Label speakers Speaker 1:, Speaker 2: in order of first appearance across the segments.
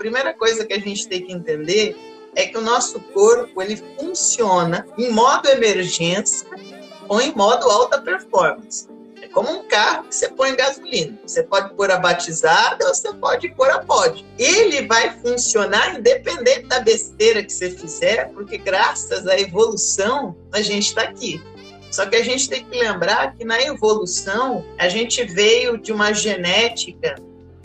Speaker 1: primeira coisa que a gente tem que entender é que o nosso corpo ele funciona em modo emergência ou em modo alta performance. É como um carro que você põe gasolina. Você pode pôr a batizada ou você pode pôr a pod. Ele vai funcionar independente da besteira que você fizer, porque graças à evolução a gente está aqui. Só que a gente tem que lembrar que na evolução a gente veio de uma genética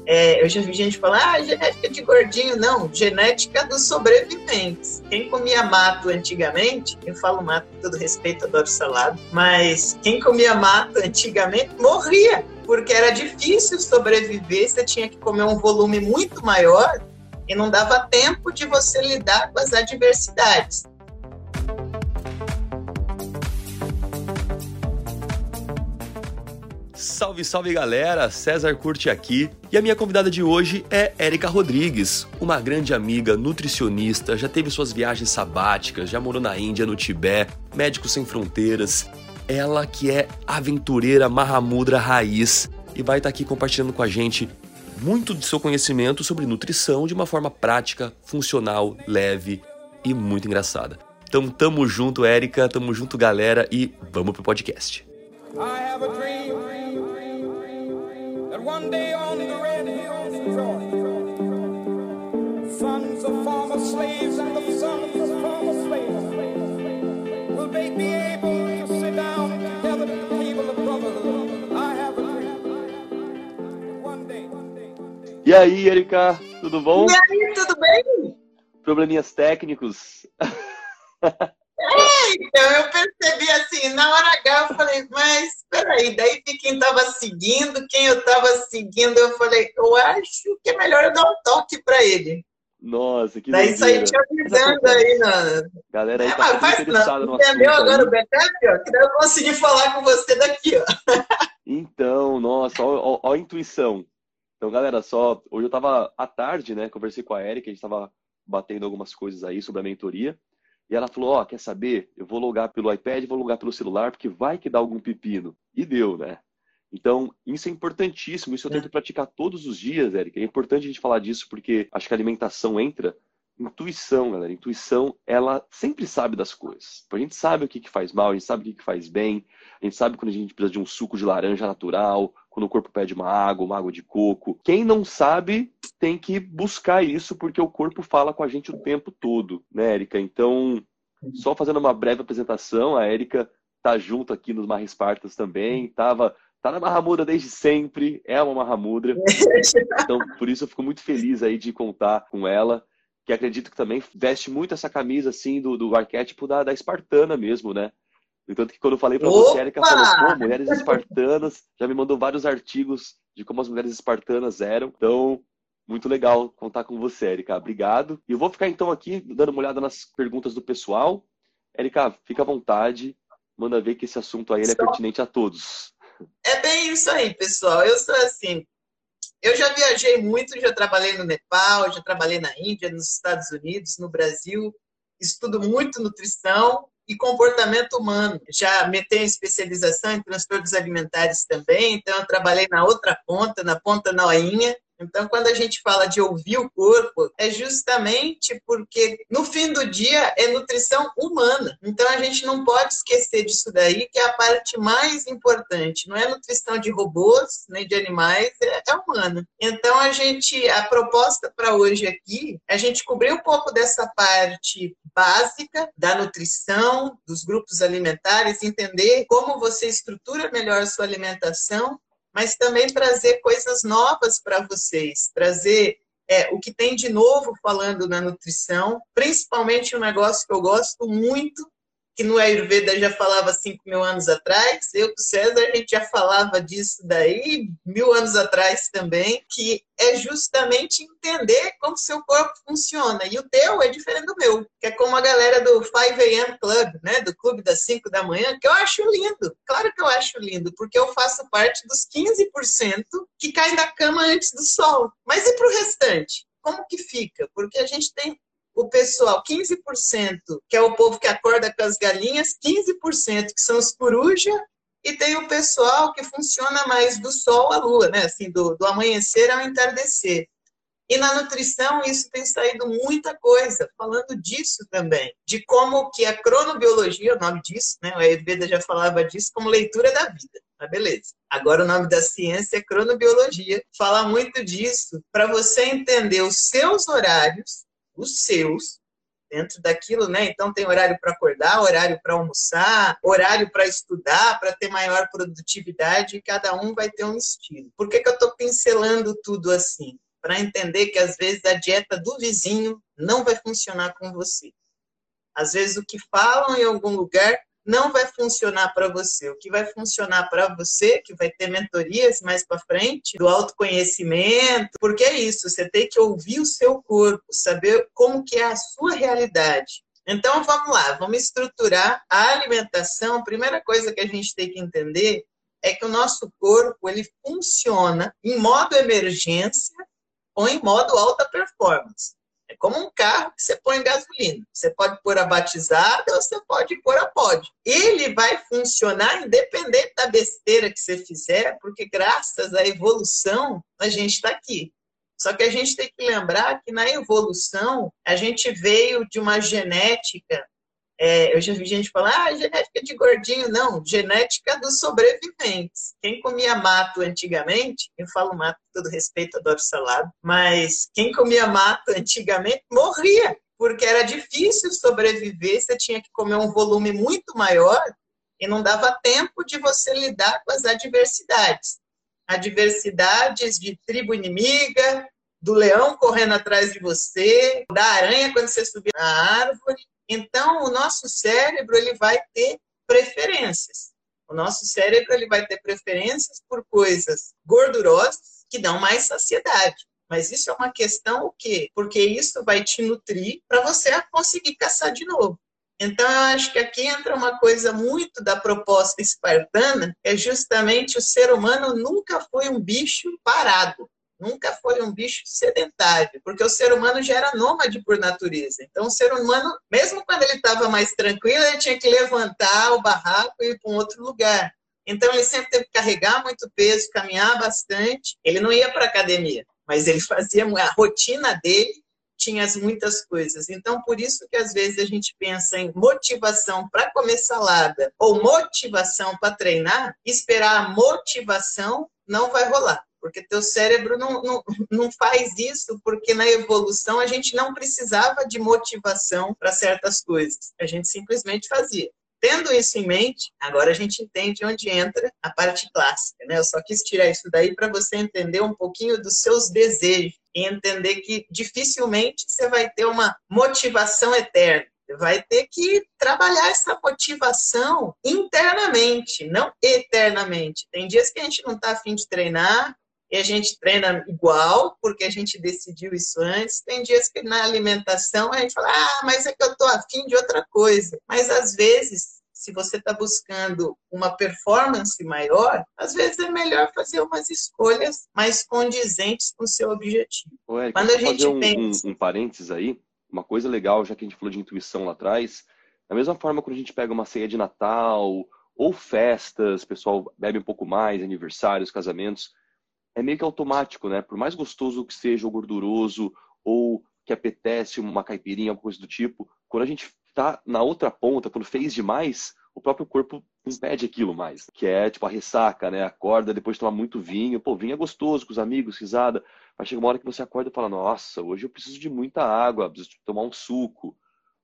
Speaker 1: é, eu já vi gente falar, ah, genética de gordinho. Não, genética dos sobreviventes. Quem comia mato antigamente, eu falo mato com todo respeito, adoro salada, mas quem comia mato antigamente morria, porque era difícil sobreviver, você tinha que comer um volume muito maior e não dava tempo de você lidar com as adversidades.
Speaker 2: Salve, salve galera! César Curte aqui. E a minha convidada de hoje é Érica Rodrigues, uma grande amiga, nutricionista, já teve suas viagens sabáticas, já morou na Índia, no Tibete, Médicos Sem Fronteiras. Ela que é aventureira Mahamudra raiz e vai estar aqui compartilhando com a gente muito do seu conhecimento sobre nutrição de uma forma prática, funcional, leve e muito engraçada. Então tamo junto, Érica, tamo junto, galera, e vamos pro podcast. I have a dream one day on the red hills of Georgia, sons of former slaves and the sons of former slaves will they be able to sit down together at the table of brotherhood. I have a dream. One day. E aí, Erika, tudo bom?
Speaker 1: E aí, tudo bem?
Speaker 2: Probleminhas técnicos.
Speaker 1: É, então eu percebi assim, na hora H eu falei, mas peraí, daí vi quem estava seguindo, quem eu estava seguindo, eu falei, eu acho que é melhor eu dar um toque para ele.
Speaker 2: Nossa, que
Speaker 1: Daí saí te avisando aí, na...
Speaker 2: Galera aí tá é, mas interessada no
Speaker 1: Entendeu agora o backup, ó? Que eu consegui falar com você daqui, ó.
Speaker 2: Então, nossa, ó, ó, ó, a intuição. Então, galera, só... Hoje eu tava à tarde, né? Conversei com a Erika, a gente tava batendo algumas coisas aí sobre a mentoria. E ela falou: Ó, oh, quer saber? Eu vou logar pelo iPad, vou logar pelo celular, porque vai que dá algum pepino. E deu, né? Então, isso é importantíssimo. Isso eu tento é. praticar todos os dias, Érica. É importante a gente falar disso, porque acho que a alimentação entra. Intuição, galera. Intuição, ela sempre sabe das coisas. A gente sabe o que, que faz mal, a gente sabe o que, que faz bem, a gente sabe quando a gente precisa de um suco de laranja natural, quando o corpo pede uma água, uma água de coco. Quem não sabe tem que buscar isso, porque o corpo fala com a gente o tempo todo, né, Érica? Então, só fazendo uma breve apresentação, a Érica tá junto aqui nos Marra Espartas também, tava tá na Mahamudra desde sempre, é uma Mahamudra. Então, por isso eu fico muito feliz aí de contar com ela, que acredito que também veste muito essa camisa assim do, do arquétipo da, da espartana mesmo, né? Entanto que quando eu falei para você, a Erika falou, pô, mulheres espartanas, já me mandou vários artigos de como as mulheres espartanas eram. Então, muito legal contar com você, Erika. Obrigado. E eu vou ficar então aqui dando uma olhada nas perguntas do pessoal. Erika, fica à vontade. Manda ver que esse assunto aí é pertinente a todos.
Speaker 1: É bem isso aí, pessoal. Eu sou assim. Eu já viajei muito, já trabalhei no Nepal, já trabalhei na Índia, nos Estados Unidos, no Brasil. Estudo muito nutrição e comportamento humano. Já metei especialização em transtornos alimentares também, então eu trabalhei na outra ponta, na ponta noinha, então, quando a gente fala de ouvir o corpo, é justamente porque no fim do dia é nutrição humana. Então, a gente não pode esquecer disso daí, que é a parte mais importante. Não é nutrição de robôs, nem de animais, é, é humana. Então, a gente, a proposta para hoje aqui, a gente cobrir um pouco dessa parte básica da nutrição, dos grupos alimentares, entender como você estrutura melhor a sua alimentação mas também trazer coisas novas para vocês, trazer é, o que tem de novo falando na nutrição, principalmente um negócio que eu gosto muito, que no Ayurveda já falava 5 mil anos atrás, eu com o César a gente já falava disso daí mil anos atrás também, que é justamente entender como seu corpo funciona. E o teu é diferente do meu, que é como a galera do 5 a.m. Club, né, do clube das 5 da manhã, que eu acho lindo. Claro que eu acho lindo, porque eu faço parte dos 15% que caem da cama antes do sol. Mas e para o restante? Como que fica? Porque a gente tem o pessoal, 15%, que é o povo que acorda com as galinhas, 15% que são os coruja, e tem o pessoal que funciona mais do sol à lua, né? Assim, do, do amanhecer ao entardecer. E na nutrição isso tem saído muita coisa, falando disso também, de como que a cronobiologia, o nome disso, né? O Ayurveda já falava disso como leitura da vida. Mas beleza. Agora o nome da ciência é cronobiologia. Fala muito disso para você entender os seus horários, os seus, dentro daquilo, né? Então tem horário para acordar, horário para almoçar, horário para estudar, para ter maior produtividade, e cada um vai ter um estilo. Por que, que eu estou pincelando tudo assim? para entender que às vezes a dieta do vizinho não vai funcionar com você. Às vezes o que falam em algum lugar não vai funcionar para você. O que vai funcionar para você, que vai ter mentorias mais para frente, do autoconhecimento, porque é isso, você tem que ouvir o seu corpo, saber como que é a sua realidade. Então vamos lá, vamos estruturar a alimentação. A primeira coisa que a gente tem que entender é que o nosso corpo ele funciona em modo emergência ou em modo alta performance. É como um carro que você põe gasolina. Você pode pôr a batizada ou você pode pôr a pódio. Ele vai funcionar independente da besteira que você fizer, porque graças à evolução a gente está aqui. Só que a gente tem que lembrar que na evolução a gente veio de uma genética é, eu já vi gente falar, ah, genética de gordinho. Não, genética dos sobreviventes. Quem comia mato antigamente, eu falo mato com todo respeito, adoro salada, mas quem comia mato antigamente morria, porque era difícil sobreviver, você tinha que comer um volume muito maior e não dava tempo de você lidar com as adversidades. Adversidades de tribo inimiga, do leão correndo atrás de você, da aranha quando você subia na árvore, então, o nosso cérebro ele vai ter preferências. O nosso cérebro ele vai ter preferências por coisas gordurosas que dão mais saciedade. Mas isso é uma questão o quê? Porque isso vai te nutrir para você conseguir caçar de novo. Então, eu acho que aqui entra uma coisa muito da proposta espartana, é justamente o ser humano nunca foi um bicho parado nunca foi um bicho sedentário, porque o ser humano já era nômade por natureza. Então, o ser humano, mesmo quando ele estava mais tranquilo, ele tinha que levantar o barraco e ir para um outro lugar. Então, ele sempre teve que carregar muito peso, caminhar bastante. Ele não ia para academia, mas ele fazia a rotina dele tinha muitas coisas. Então, por isso que às vezes a gente pensa em motivação para comer salada ou motivação para treinar, esperar a motivação não vai rolar porque teu cérebro não, não, não faz isso, porque na evolução a gente não precisava de motivação para certas coisas, a gente simplesmente fazia. Tendo isso em mente, agora a gente entende onde entra a parte clássica, né? Eu só quis tirar isso daí para você entender um pouquinho dos seus desejos e entender que dificilmente você vai ter uma motivação eterna. Vai ter que trabalhar essa motivação internamente, não eternamente. Tem dias que a gente não está afim de treinar, e a gente treina igual, porque a gente decidiu isso antes. Tem dias que na alimentação a gente fala, ah, mas é que eu estou afim de outra coisa. Mas às vezes, se você está buscando uma performance maior, às vezes é melhor fazer umas escolhas mais condizentes com o seu objetivo.
Speaker 2: Ué, Quando a gente fazer um, pensa... um, um parênteses aí, uma coisa legal, já que a gente falou de intuição lá atrás, da mesma forma quando a gente pega uma ceia de Natal ou festas, pessoal bebe um pouco mais, aniversários, casamentos, é meio que automático, né? Por mais gostoso que seja, ou gorduroso, ou que apetece uma caipirinha, alguma coisa do tipo, quando a gente tá na outra ponta, quando fez demais, o próprio corpo impede aquilo mais. Que é tipo a ressaca, né? Acorda depois de tomar muito vinho. Pô, vinho é gostoso com os amigos, risada. Mas chega uma hora que você acorda e fala: Nossa, hoje eu preciso de muita água, preciso tomar um suco.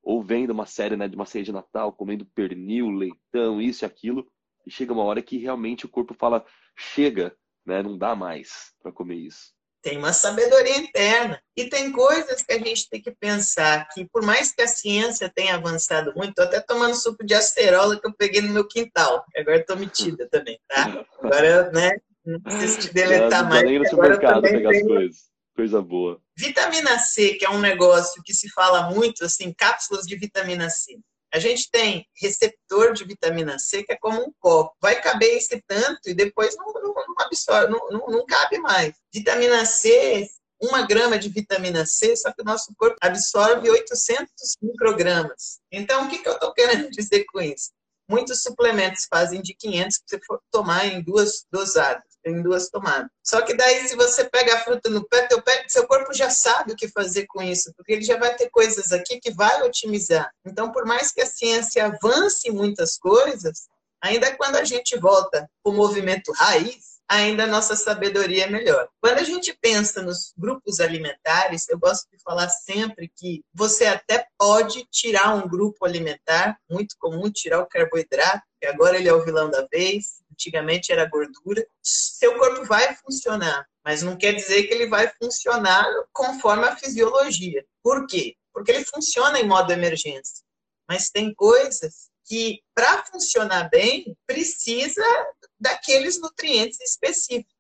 Speaker 2: Ou vendo uma série, né, de uma ceia de Natal, comendo pernil, leitão, isso e aquilo. E chega uma hora que realmente o corpo fala: Chega, né? Não dá mais para comer isso.
Speaker 1: Tem uma sabedoria interna. E tem coisas que a gente tem que pensar que, por mais que a ciência tenha avançado muito, estou até tomando suco de acerola que eu peguei no meu quintal. Agora estou metida também, tá? Agora, né? Não preciso te deletar mais.
Speaker 2: Nem no supermercado pegar tenho... as coisas. Coisa boa.
Speaker 1: Vitamina C, que é um negócio que se fala muito, assim, cápsulas de vitamina C. A gente tem receptor de vitamina C que é como um copo. Vai caber esse tanto e depois não, não, não absorve, não, não, não cabe mais. Vitamina C, uma grama de vitamina C, só que o nosso corpo absorve 800 microgramas. Então, o que, que eu estou querendo dizer com isso? Muitos suplementos fazem de 500 que você for tomar em duas dosadas. Em duas tomadas. Só que daí, se você pega a fruta no pé, teu pé, seu corpo já sabe o que fazer com isso, porque ele já vai ter coisas aqui que vai otimizar. Então, por mais que a ciência avance muitas coisas, ainda quando a gente volta para o movimento raiz, ainda a nossa sabedoria é melhor. Quando a gente pensa nos grupos alimentares, eu gosto de falar sempre que você até pode tirar um grupo alimentar, muito comum tirar o carboidrato, que agora ele é o vilão da vez, antigamente era gordura. Seu corpo vai funcionar, mas não quer dizer que ele vai funcionar conforme a fisiologia. Por quê? Porque ele funciona em modo emergência. Mas tem coisas que, para funcionar bem, precisa daqueles nutrientes específicos.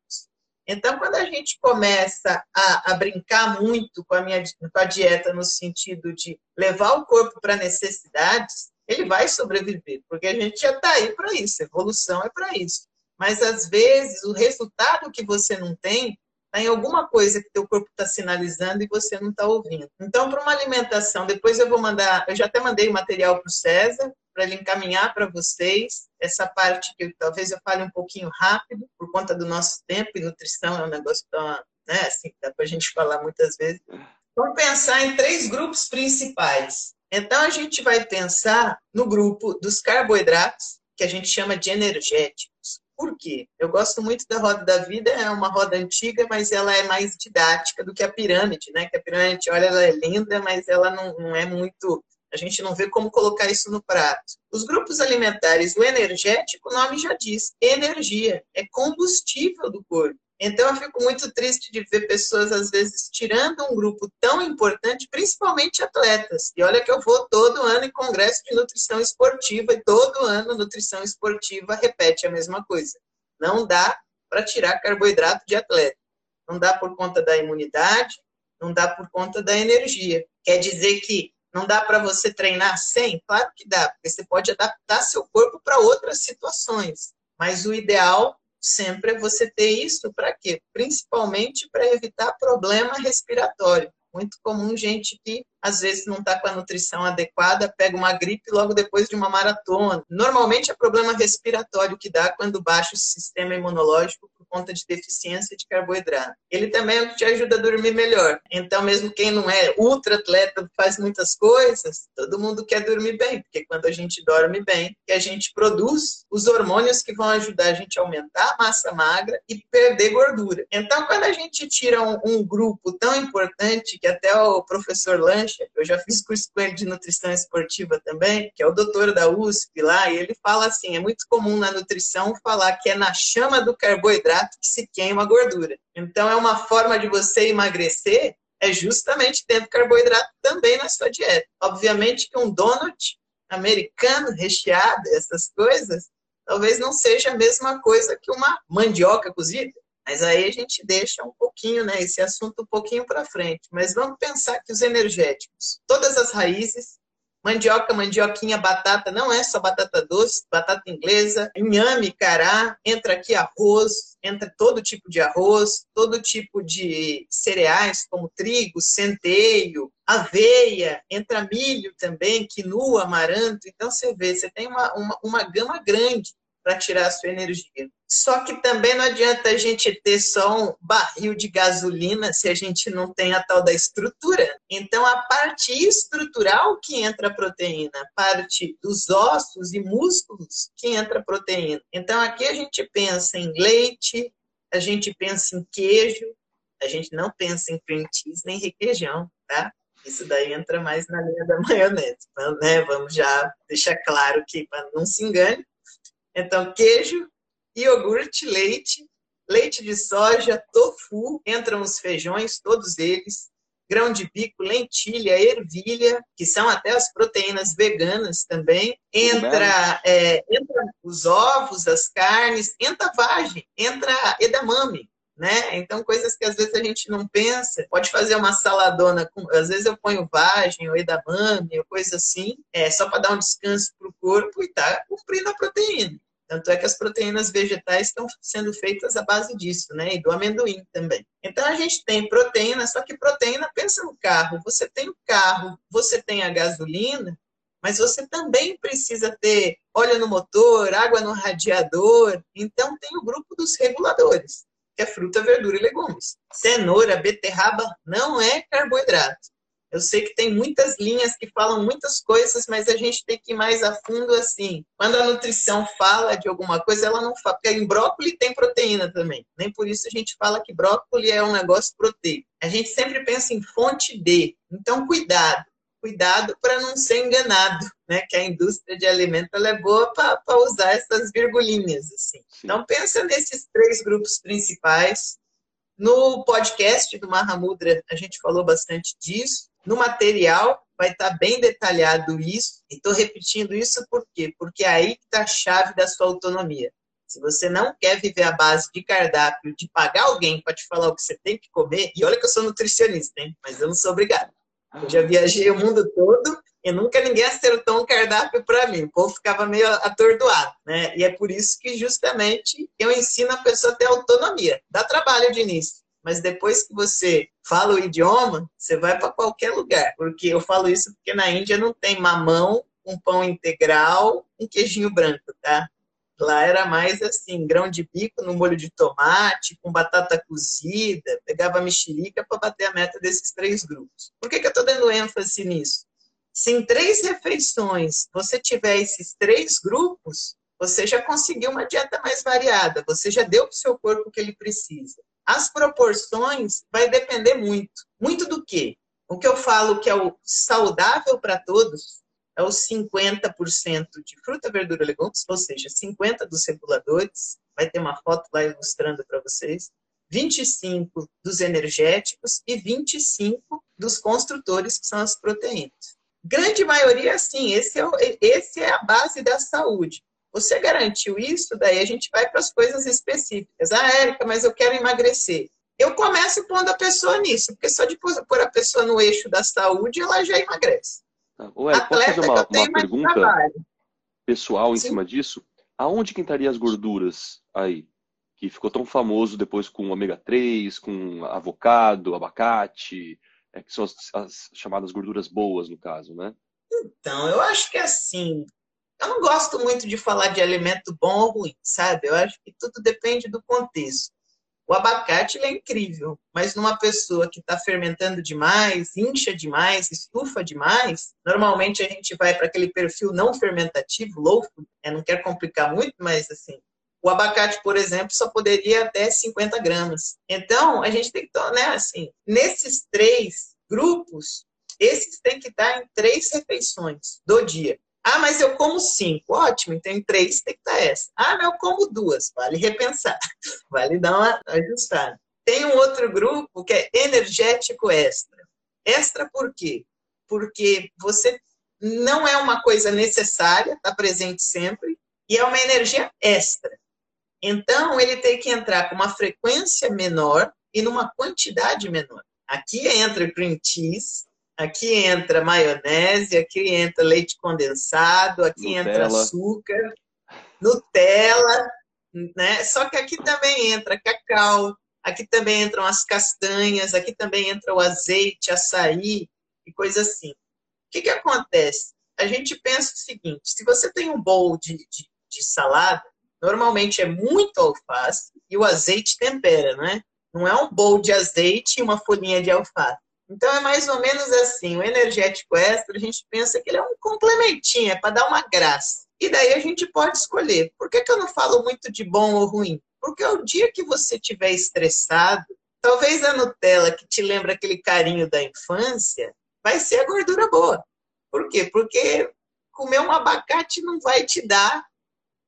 Speaker 1: Então, quando a gente começa a, a brincar muito com a, minha, com a dieta no sentido de levar o corpo para necessidades, ele vai sobreviver, porque a gente já está aí para isso, evolução é para isso. Mas, às vezes, o resultado que você não tem está em alguma coisa que teu corpo está sinalizando e você não está ouvindo. Então, para uma alimentação, depois eu vou mandar, eu já até mandei o material para o César, para ele encaminhar para vocês essa parte que eu, talvez eu fale um pouquinho rápido, por conta do nosso tempo, e nutrição é um negócio tão, né, assim, dá para a gente falar muitas vezes. Vamos pensar em três grupos principais. Então, a gente vai pensar no grupo dos carboidratos, que a gente chama de energéticos. Por quê? Eu gosto muito da roda da vida, é uma roda antiga, mas ela é mais didática do que a pirâmide, né? Que a pirâmide, olha, ela é linda, mas ela não, não é muito a gente não vê como colocar isso no prato. Os grupos alimentares, o energético, o nome já diz, energia, é combustível do corpo. Então eu fico muito triste de ver pessoas às vezes tirando um grupo tão importante, principalmente atletas. E olha que eu vou todo ano em congresso de nutrição esportiva e todo ano nutrição esportiva repete a mesma coisa. Não dá para tirar carboidrato de atleta. Não dá por conta da imunidade, não dá por conta da energia. Quer dizer que não dá para você treinar sem? Claro que dá, porque você pode adaptar seu corpo para outras situações. Mas o ideal sempre é você ter isso para quê? Principalmente para evitar problema respiratório. Muito comum gente que às vezes não está com a nutrição adequada, pega uma gripe logo depois de uma maratona. Normalmente é problema respiratório que dá quando baixa o sistema imunológico conta de deficiência de carboidrato. Ele também é o que te ajuda a dormir melhor. Então, mesmo quem não é ultra atleta, faz muitas coisas, todo mundo quer dormir bem, porque quando a gente dorme bem, que a gente produz os hormônios que vão ajudar a gente a aumentar a massa magra e perder gordura. Então, quando a gente tira um, um grupo tão importante que até o professor Lange eu já fiz curso com ele de nutrição esportiva também, que é o doutor da USP lá, e ele fala assim: é muito comum na nutrição falar que é na chama do carboidrato que se queima a gordura. Então, é uma forma de você emagrecer, é justamente tendo carboidrato também na sua dieta. Obviamente que um donut americano recheado, essas coisas, talvez não seja a mesma coisa que uma mandioca cozida. Mas aí a gente deixa um pouquinho, né, esse assunto um pouquinho para frente. Mas vamos pensar que os energéticos, todas as raízes, mandioca, mandioquinha, batata, não é só batata doce, batata inglesa, inhame, cará, entra aqui arroz, entra todo tipo de arroz, todo tipo de cereais, como trigo, centeio, aveia, entra milho também, quinoa, amaranto. Então, você vê, você tem uma, uma, uma gama grande para tirar a sua energia. Só que também não adianta a gente ter só um barril de gasolina se a gente não tem a tal da estrutura. Então, a parte estrutural que entra a proteína, a parte dos ossos e músculos que entra a proteína. Então, aqui a gente pensa em leite, a gente pensa em queijo, a gente não pensa em cream cheese nem requeijão, tá? Isso daí entra mais na linha da maionese. Né, vamos já deixar claro que, para não se engane, então, queijo, iogurte, leite, leite de soja, tofu, entram os feijões, todos eles, grão de bico, lentilha, ervilha, que são até as proteínas veganas também. Entra, é, entra os ovos, as carnes, entra vagem, entra edamame. Né? Então, coisas que às vezes a gente não pensa. Pode fazer uma saladona, com, às vezes eu ponho vagem ou edamame, ou coisa assim, é, só para dar um descanso para o corpo e tá cumprindo a proteína. Tanto é que as proteínas vegetais estão sendo feitas à base disso, né? E do amendoim também. Então a gente tem proteína, só que proteína, pensa no carro. Você tem o carro, você tem a gasolina, mas você também precisa ter óleo no motor, água no radiador. Então, tem o grupo dos reguladores, é fruta, verdura e legumes. Cenoura, beterraba não é carboidrato. Eu sei que tem muitas linhas que falam muitas coisas, mas a gente tem que ir mais a fundo assim. Quando a nutrição fala de alguma coisa, ela não fala, porque em brócolis tem proteína também. Nem por isso a gente fala que brócolis é um negócio proteico. A gente sempre pensa em fonte de. Então, cuidado cuidado para não ser enganado, né? Que a indústria de alimentos é boa para usar essas virgulinhas, assim. Então, pensa nesses três grupos principais. No podcast do Mahamudra, a gente falou bastante disso. No material, vai estar tá bem detalhado isso. E estou repetindo isso por quê? Porque é aí que está a chave da sua autonomia. Se você não quer viver a base de cardápio, de pagar alguém para te falar o que você tem que comer, e olha que eu sou nutricionista, hein? mas eu não sou obrigado. Eu já viajei o mundo todo e nunca ninguém acertou um cardápio para mim. O povo ficava meio atordoado, né? E é por isso que justamente eu ensino a pessoa a ter autonomia. Dá trabalho de início, mas depois que você fala o idioma, você vai para qualquer lugar. Porque eu falo isso porque na Índia não tem mamão, um pão integral, um queijinho branco, tá? Lá era mais assim, grão de bico no molho de tomate, com batata cozida, pegava mexerica para bater a meta desses três grupos. Por que, que eu estou dando ênfase nisso? Se em três refeições você tiver esses três grupos, você já conseguiu uma dieta mais variada, você já deu para o seu corpo o que ele precisa. As proporções vai depender muito. Muito do quê? O que eu falo que é o saudável para todos, é os 50% de fruta, verdura, legumes, ou seja, 50% dos reguladores, vai ter uma foto lá ilustrando para vocês, 25 dos energéticos e 25 dos construtores, que são as proteínas. Grande maioria, sim, esse é, esse é a base da saúde. Você garantiu isso, daí a gente vai para as coisas específicas. Ah, Érica, mas eu quero emagrecer. Eu começo pondo a pessoa nisso, porque só de pôr a pessoa no eixo da saúde, ela já emagrece.
Speaker 2: Ué, posso fazer uma, uma pergunta pessoal em Sim. cima disso? Aonde que entraria as gorduras aí? Que ficou tão famoso depois com ômega 3, com avocado, abacate, é, que são as, as chamadas gorduras boas, no caso, né?
Speaker 1: Então, eu acho que assim, eu não gosto muito de falar de alimento bom ou ruim, sabe? Eu acho que tudo depende do contexto. O abacate é incrível, mas numa pessoa que está fermentando demais, incha demais, estufa demais, normalmente a gente vai para aquele perfil não fermentativo, low food, né? não quer complicar muito, mas assim, o abacate, por exemplo, só poderia até 50 gramas. Então, a gente tem que, né, assim, nesses três grupos, esses têm que estar em três refeições do dia. Ah, mas eu como cinco. Ótimo, então em três tem que estar essa. Ah, mas eu como duas. Vale repensar. Vale dar uma ajustada. Tem um outro grupo que é energético extra. Extra por quê? Porque você não é uma coisa necessária, está presente sempre, e é uma energia extra. Então, ele tem que entrar com uma frequência menor e numa quantidade menor. Aqui entra cream cheese, Aqui entra maionese, aqui entra leite condensado, aqui Nutella. entra açúcar, Nutella, né? Só que aqui também entra cacau, aqui também entram as castanhas, aqui também entra o azeite, açaí e coisa assim. O que, que acontece? A gente pensa o seguinte: se você tem um bowl de, de, de salada, normalmente é muito alface e o azeite tempera, não é? Não é um bowl de azeite e uma folhinha de alface. Então é mais ou menos assim, o energético extra, a gente pensa que ele é um complementinho, é para dar uma graça. E daí a gente pode escolher. Por que, que eu não falo muito de bom ou ruim? Porque o dia que você estiver estressado, talvez a Nutella que te lembra aquele carinho da infância, vai ser a gordura boa. Por quê? Porque comer um abacate não vai te dar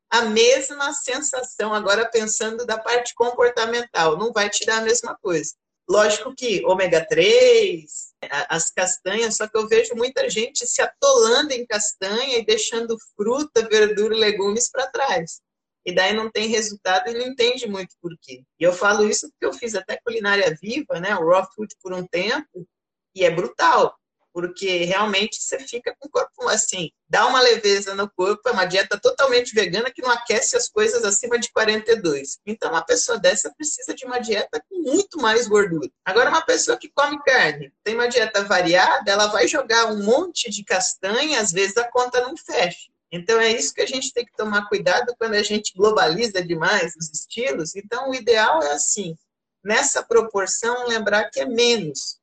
Speaker 1: a mesma sensação, agora pensando da parte comportamental, não vai te dar a mesma coisa. Lógico que ômega 3, as castanhas, só que eu vejo muita gente se atolando em castanha e deixando fruta, verdura e legumes para trás. E daí não tem resultado e não entende muito por quê. E eu falo isso porque eu fiz até culinária viva, né, o raw food por um tempo, e é brutal. Porque realmente você fica com o corpo assim, dá uma leveza no corpo, é uma dieta totalmente vegana que não aquece as coisas acima de 42. Então, uma pessoa dessa precisa de uma dieta com muito mais gordura. Agora, uma pessoa que come carne, tem uma dieta variada, ela vai jogar um monte de castanha, às vezes a conta não fecha. Então, é isso que a gente tem que tomar cuidado quando a gente globaliza demais os estilos. Então, o ideal é assim, nessa proporção, lembrar que é menos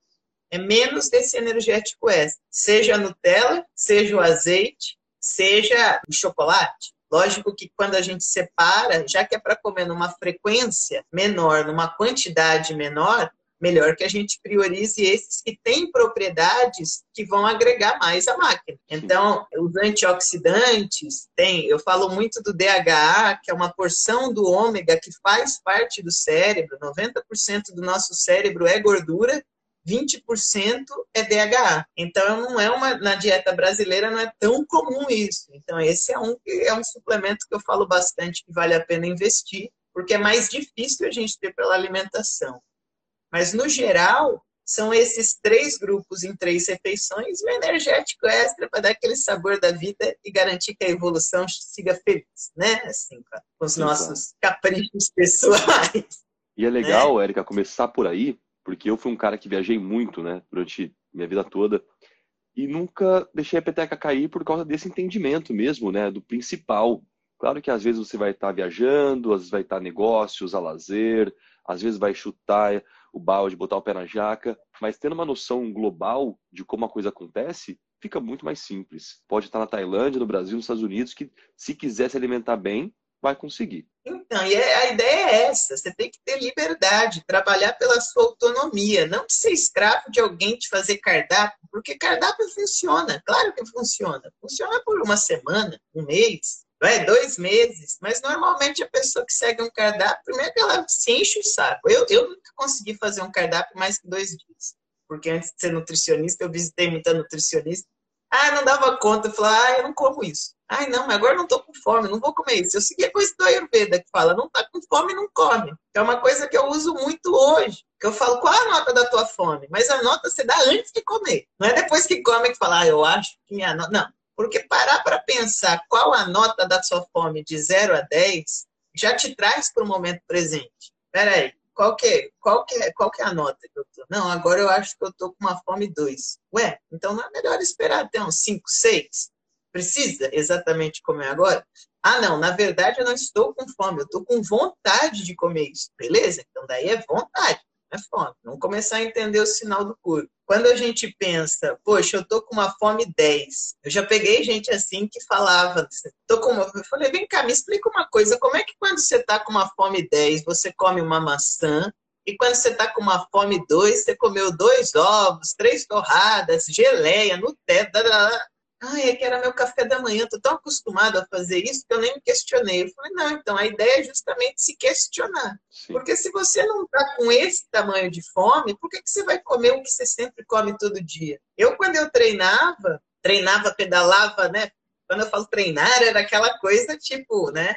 Speaker 1: é menos desse energético extra. Seja a Nutella, seja o azeite, seja o chocolate. Lógico que quando a gente separa, já que é para comer numa frequência menor, numa quantidade menor, melhor que a gente priorize esses que têm propriedades que vão agregar mais à máquina. Então, os antioxidantes, tem, eu falo muito do DHA, que é uma porção do ômega que faz parte do cérebro, 90% do nosso cérebro é gordura, 20% é DHA. Então, não é uma na dieta brasileira não é tão comum isso. Então, esse é um é um suplemento que eu falo bastante que vale a pena investir, porque é mais difícil a gente ter pela alimentação. Mas no geral, são esses três grupos em três refeições, o energético extra para dar aquele sabor da vida e garantir que a evolução siga feliz, né? Assim, com os nossos caprichos pessoais.
Speaker 2: E é legal, né? Érica, começar por aí, porque eu fui um cara que viajei muito, né, durante minha vida toda, e nunca deixei a peteca cair por causa desse entendimento mesmo, né, do principal. Claro que às vezes você vai estar viajando, às vezes vai estar negócios, a lazer, às vezes vai chutar o balde, botar o pé na jaca, mas tendo uma noção global de como a coisa acontece, fica muito mais simples. Pode estar na Tailândia, no Brasil, nos Estados Unidos, que se quiser se alimentar bem, vai conseguir.
Speaker 1: Então, e é, a ideia é essa: você tem que ter liberdade, trabalhar pela sua autonomia, não ser escravo de alguém te fazer cardápio, porque cardápio funciona, claro que funciona. Funciona por uma semana, um mês, é, dois meses, mas normalmente a pessoa que segue um cardápio, primeiro que ela se enche o saco. Eu, eu nunca consegui fazer um cardápio mais que dois dias, porque antes de ser nutricionista, eu visitei muita nutricionista. Ah, não dava conta, eu falava, ah, eu não como isso. Ai, não, mas agora não estou com fome, não vou comer isso. Eu segui a coisa do Ayurveda que fala, não está com fome, não come. É uma coisa que eu uso muito hoje. Que eu falo, qual a nota da tua fome? Mas a nota você dá antes de comer. Não é depois que come que fala, ah, eu acho que minha nota. Não. Porque parar para pensar qual a nota da sua fome de 0 a 10 já te traz para o momento presente. Peraí, qual que, é, qual, que é, qual que é a nota que eu tô? Não, agora eu acho que eu tô com uma fome 2. Ué, então não é melhor esperar até uns 5, 6? Precisa exatamente comer agora? Ah, não, na verdade eu não estou com fome, eu estou com vontade de comer isso. Beleza? Então daí é vontade, não é fome. Vamos começar a entender o sinal do corpo. Quando a gente pensa, poxa, eu estou com uma fome 10. Eu já peguei gente assim que falava, tô com uma... eu falei, vem cá, me explica uma coisa, como é que quando você está com uma fome 10, você come uma maçã, e quando você está com uma fome 2, você comeu dois ovos, três torradas, geleia, Nutella, Ai, é que era meu café da manhã, tô tão acostumado a fazer isso que eu nem me questionei. Eu falei, não, então a ideia é justamente se questionar. Sim. Porque se você não está com esse tamanho de fome, por que, que você vai comer o que você sempre come todo dia? Eu, quando eu treinava, treinava, pedalava, né? Quando eu falo treinar, era aquela coisa, tipo, né?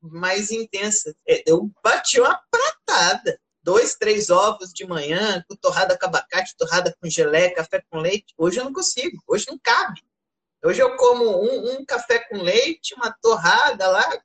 Speaker 1: Mais intensa. É, eu bati uma pratada dois, três ovos de manhã, com torrada com abacate, torrada com geleia, café com leite. Hoje eu não consigo, hoje não cabe. Hoje eu como um, um, café com leite, uma torrada lá,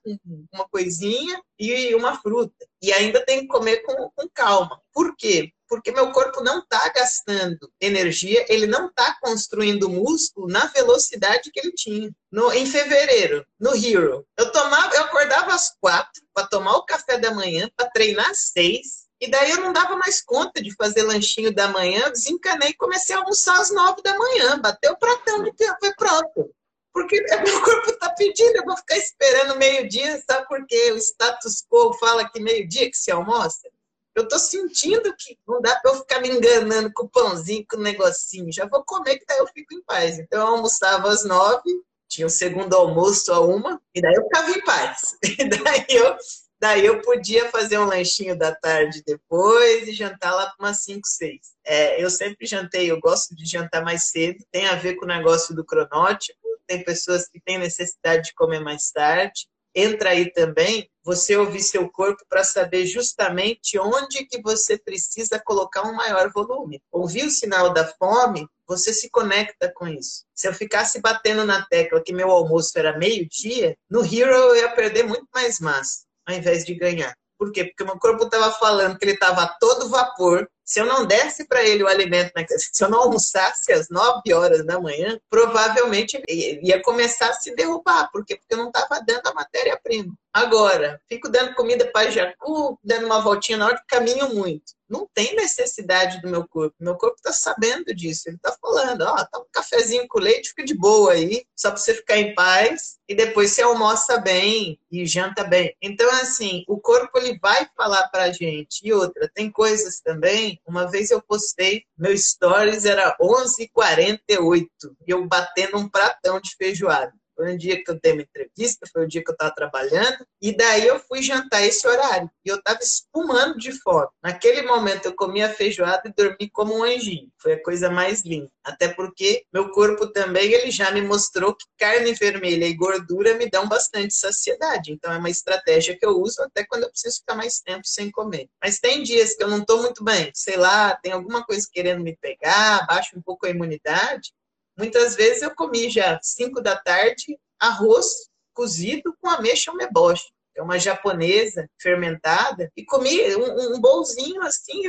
Speaker 1: uma coisinha e uma fruta. E ainda tem que comer com, com calma. Por quê? Porque meu corpo não está gastando energia, ele não está construindo músculo na velocidade que ele tinha. No, em fevereiro, no Hero, eu tomava, eu acordava às quatro para tomar o café da manhã, para treinar às seis, e daí eu não dava mais conta de fazer lanchinho da manhã, desencanei e comecei a almoçar às nove da manhã. Bateu o pratão de tempo, foi pronto. Porque meu corpo está pedindo, eu vou ficar esperando meio-dia, sabe por quê? O status quo fala que meio-dia que se almoça. Eu estou sentindo que não dá para eu ficar me enganando com o pãozinho, com o negocinho. Já vou comer, que daí eu fico em paz. Então eu almoçava às nove, tinha o segundo almoço a uma, e daí eu ficava em paz. E daí eu Daí eu podia fazer um lanchinho da tarde depois e jantar lá para umas 5, 6. É, eu sempre jantei, eu gosto de jantar mais cedo, tem a ver com o negócio do cronótipo, tem pessoas que têm necessidade de comer mais tarde. entra aí também você ouvir seu corpo para saber justamente onde que você precisa colocar um maior volume. Ouvir o sinal da fome, você se conecta com isso. Se eu ficasse batendo na tecla que meu almoço era meio-dia, no Hero eu ia perder muito mais massa, ao invés de ganhar. Por quê? Porque meu corpo estava falando que ele estava a todo vapor, se eu não desse para ele o alimento, se eu não almoçasse às 9 horas da manhã, provavelmente ia começar a se derrubar. Por quê? Porque eu não estava dando a matéria-prima. Agora, fico dando comida para jacu, dando uma voltinha na hora que caminho muito. Não tem necessidade do meu corpo. Meu corpo está sabendo disso. Ele está falando, ó, oh, tá um cafezinho com leite, fica de boa aí, só para você ficar em paz. E depois você almoça bem e janta bem. Então, assim, o corpo ele vai falar para gente. E outra, tem coisas também uma vez eu postei, meu stories era 11h48 e eu batendo um pratão de feijoada. Foi um dia que eu dei uma entrevista, foi o dia que eu estava trabalhando, e daí eu fui jantar esse horário. E eu estava espumando de fome. Naquele momento eu comi a feijoada e dormi como um anjinho. Foi a coisa mais linda. Até porque meu corpo também ele já me mostrou que carne vermelha e gordura me dão bastante saciedade. Então é uma estratégia que eu uso até quando eu preciso ficar mais tempo sem comer. Mas tem dias que eu não estou muito bem, sei lá, tem alguma coisa querendo me pegar, baixa um pouco a imunidade. Muitas vezes eu comi já 5 da tarde arroz cozido com ameixa umeboshi, é uma japonesa fermentada, e comi um, um bolzinho assim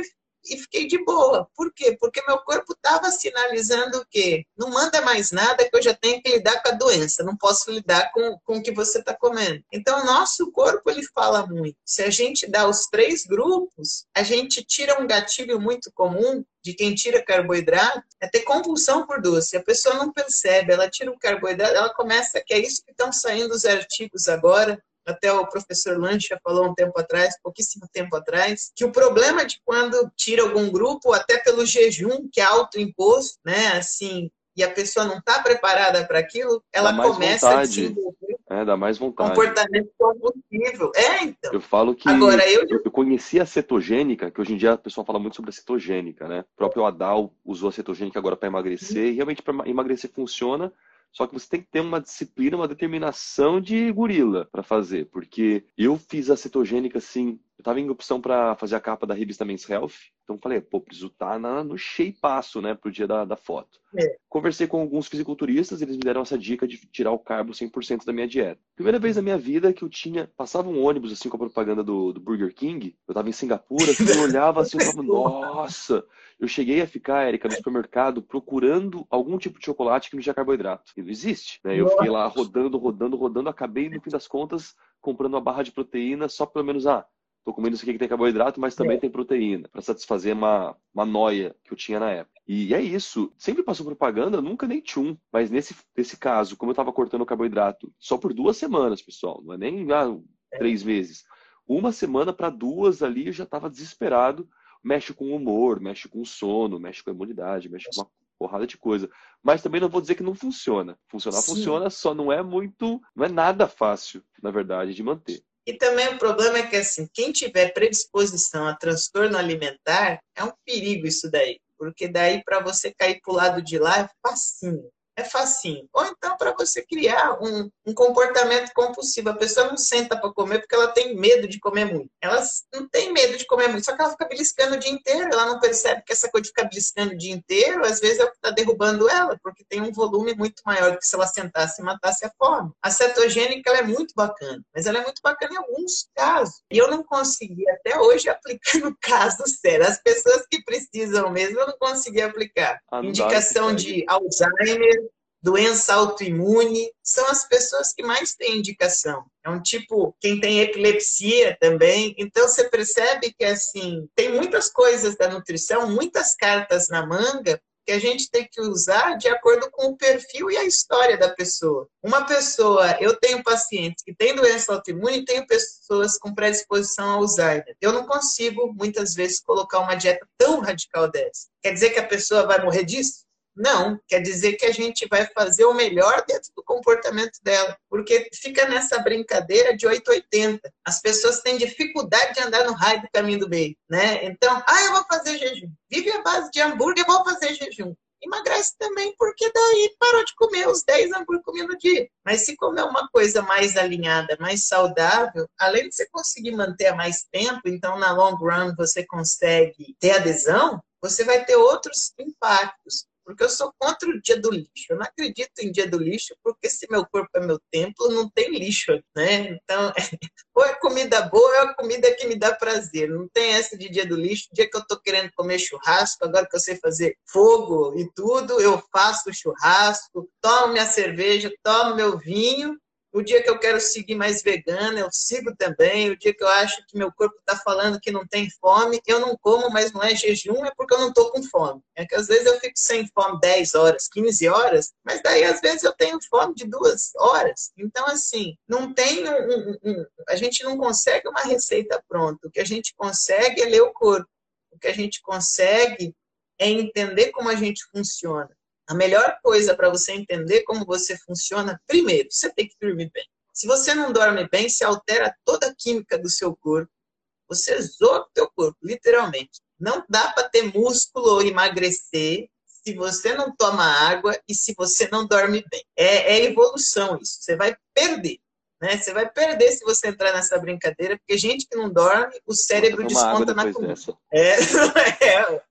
Speaker 1: e fiquei de boa. Por quê? Porque meu corpo estava sinalizando que não manda mais nada que eu já tenho que lidar com a doença, não posso lidar com, com o que você está comendo. Então, nosso corpo ele fala muito. Se a gente dá os três grupos, a gente tira um gatilho muito comum de quem tira carboidrato é ter compulsão por doce. A pessoa não percebe, ela tira o carboidrato, ela começa, que é isso que estão saindo os artigos agora, até o professor Lancha falou um tempo atrás, pouquíssimo tempo atrás, que o problema de quando tira algum grupo, até pelo jejum, que é autoimposto, né, assim, e a pessoa não está preparada para aquilo, ela começa vontade. a desenvolver
Speaker 2: é, dá mais vontade.
Speaker 1: comportamento compulsivo. É, então.
Speaker 2: Eu falo que Agora, eu... eu conheci a cetogênica, que hoje em dia a pessoa fala muito sobre a cetogênica, né? O próprio Adal usou a cetogênica agora para emagrecer, e realmente para emagrecer funciona, só que você tem que ter uma disciplina, uma determinação de gorila para fazer, porque eu fiz a cetogênica assim, eu tava em opção para fazer a capa da revista Men's Health, então falei, pô, preciso estar tá no passo, né, pro dia da, da foto. É. Conversei com alguns fisiculturistas, eles me deram essa dica de tirar o carbo 100% da minha dieta. Primeira vez na minha vida que eu tinha, passava um ônibus assim com a propaganda do, do Burger King, eu tava em Singapura, assim, eu olhava assim, eu falava, nossa, eu cheguei a ficar, Érica, no supermercado procurando algum tipo de chocolate que não tinha carboidrato. E não existe, né? Eu fiquei lá rodando, rodando, rodando, acabei, no fim das contas, comprando uma barra de proteína só pelo menos, ah, tô comendo isso aqui que tem carboidrato, mas também é. tem proteína, para satisfazer uma, uma noia que eu tinha na época. E é isso. Sempre passou propaganda, nunca nem tchum. Mas nesse, nesse caso, como eu tava cortando o carboidrato só por duas semanas, pessoal, não é nem ah, é. três vezes. Uma semana para duas ali eu já tava desesperado mexe com o humor, mexe com o sono, mexe com a imunidade, mexe com uma porrada de coisa. Mas também não vou dizer que não funciona. Funcionar Sim. funciona, só não é muito, não é nada fácil, na verdade, de manter.
Speaker 1: E também o problema é que assim, quem tiver predisposição a transtorno alimentar, é um perigo isso daí, porque daí para você cair para o lado de lá é facinho é facinho. Ou então para você criar um, um, comportamento compulsivo. A pessoa não senta para comer porque ela tem medo de comer muito. Ela não tem medo de comer muito, só que ela fica beliscando o dia inteiro. Ela não percebe que essa coisa de ficar beliscando o dia inteiro, às vezes é o que está derrubando ela, porque tem um volume muito maior do que se ela sentasse e matasse a fome. A cetogênica ela é muito bacana, mas ela é muito bacana em alguns casos. E eu não consegui até hoje aplicar no caso sério. As pessoas que precisam mesmo, eu não consegui aplicar. Indicação de Alzheimer, doença autoimune, são as pessoas que mais têm indicação. É um tipo, quem tem epilepsia também. Então você percebe que assim, tem muitas coisas da nutrição, muitas cartas na manga que a gente tem que usar de acordo com o perfil e a história da pessoa. Uma pessoa, eu tenho pacientes que têm doença autoimune e tenho pessoas com predisposição ao Alzheimer. Eu não consigo, muitas vezes, colocar uma dieta tão radical dessa. Quer dizer que a pessoa vai morrer disso? Não, quer dizer que a gente vai fazer o melhor dentro do comportamento dela, porque fica nessa brincadeira de 880. As pessoas têm dificuldade de andar no raio do caminho do meio, né? Então, ah, eu vou fazer jejum. Vive a base de hambúrguer, eu vou fazer jejum. emagrece também, porque daí parou de comer os 10 hambúrguer comiam no dia. Mas se comer uma coisa mais alinhada, mais saudável, além de você conseguir manter mais tempo, então na long run você consegue ter adesão, você vai ter outros impactos porque eu sou contra o dia do lixo. Eu não acredito em dia do lixo, porque se meu corpo é meu templo, não tem lixo, né? Então, ou é comida boa, ou é comida que me dá prazer. Não tem essa de dia do lixo. Dia que eu tô querendo comer churrasco, agora que eu sei fazer fogo e tudo, eu faço churrasco, tomo minha cerveja, tomo meu vinho o dia que eu quero seguir mais vegana, eu sigo também. O dia que eu acho que meu corpo está falando que não tem fome, eu não como, mas não é jejum, é porque eu não estou com fome. É que às vezes eu fico sem fome 10 horas, 15 horas, mas daí às vezes eu tenho fome de duas horas. Então, assim, não tem um, um, um, a gente não consegue uma receita pronta. O que a gente consegue é ler o corpo. O que a gente consegue é entender como a gente funciona. A melhor coisa para você entender como você funciona, primeiro, você tem que dormir bem. Se você não dorme bem, se altera toda a química do seu corpo. Você zoa o teu corpo, literalmente. Não dá para ter músculo ou emagrecer se você não toma água e se você não dorme bem. É, é evolução isso. Você vai perder. Né? Você vai perder se você entrar nessa brincadeira, porque gente que não dorme, o cérebro desconta na comida. É, é,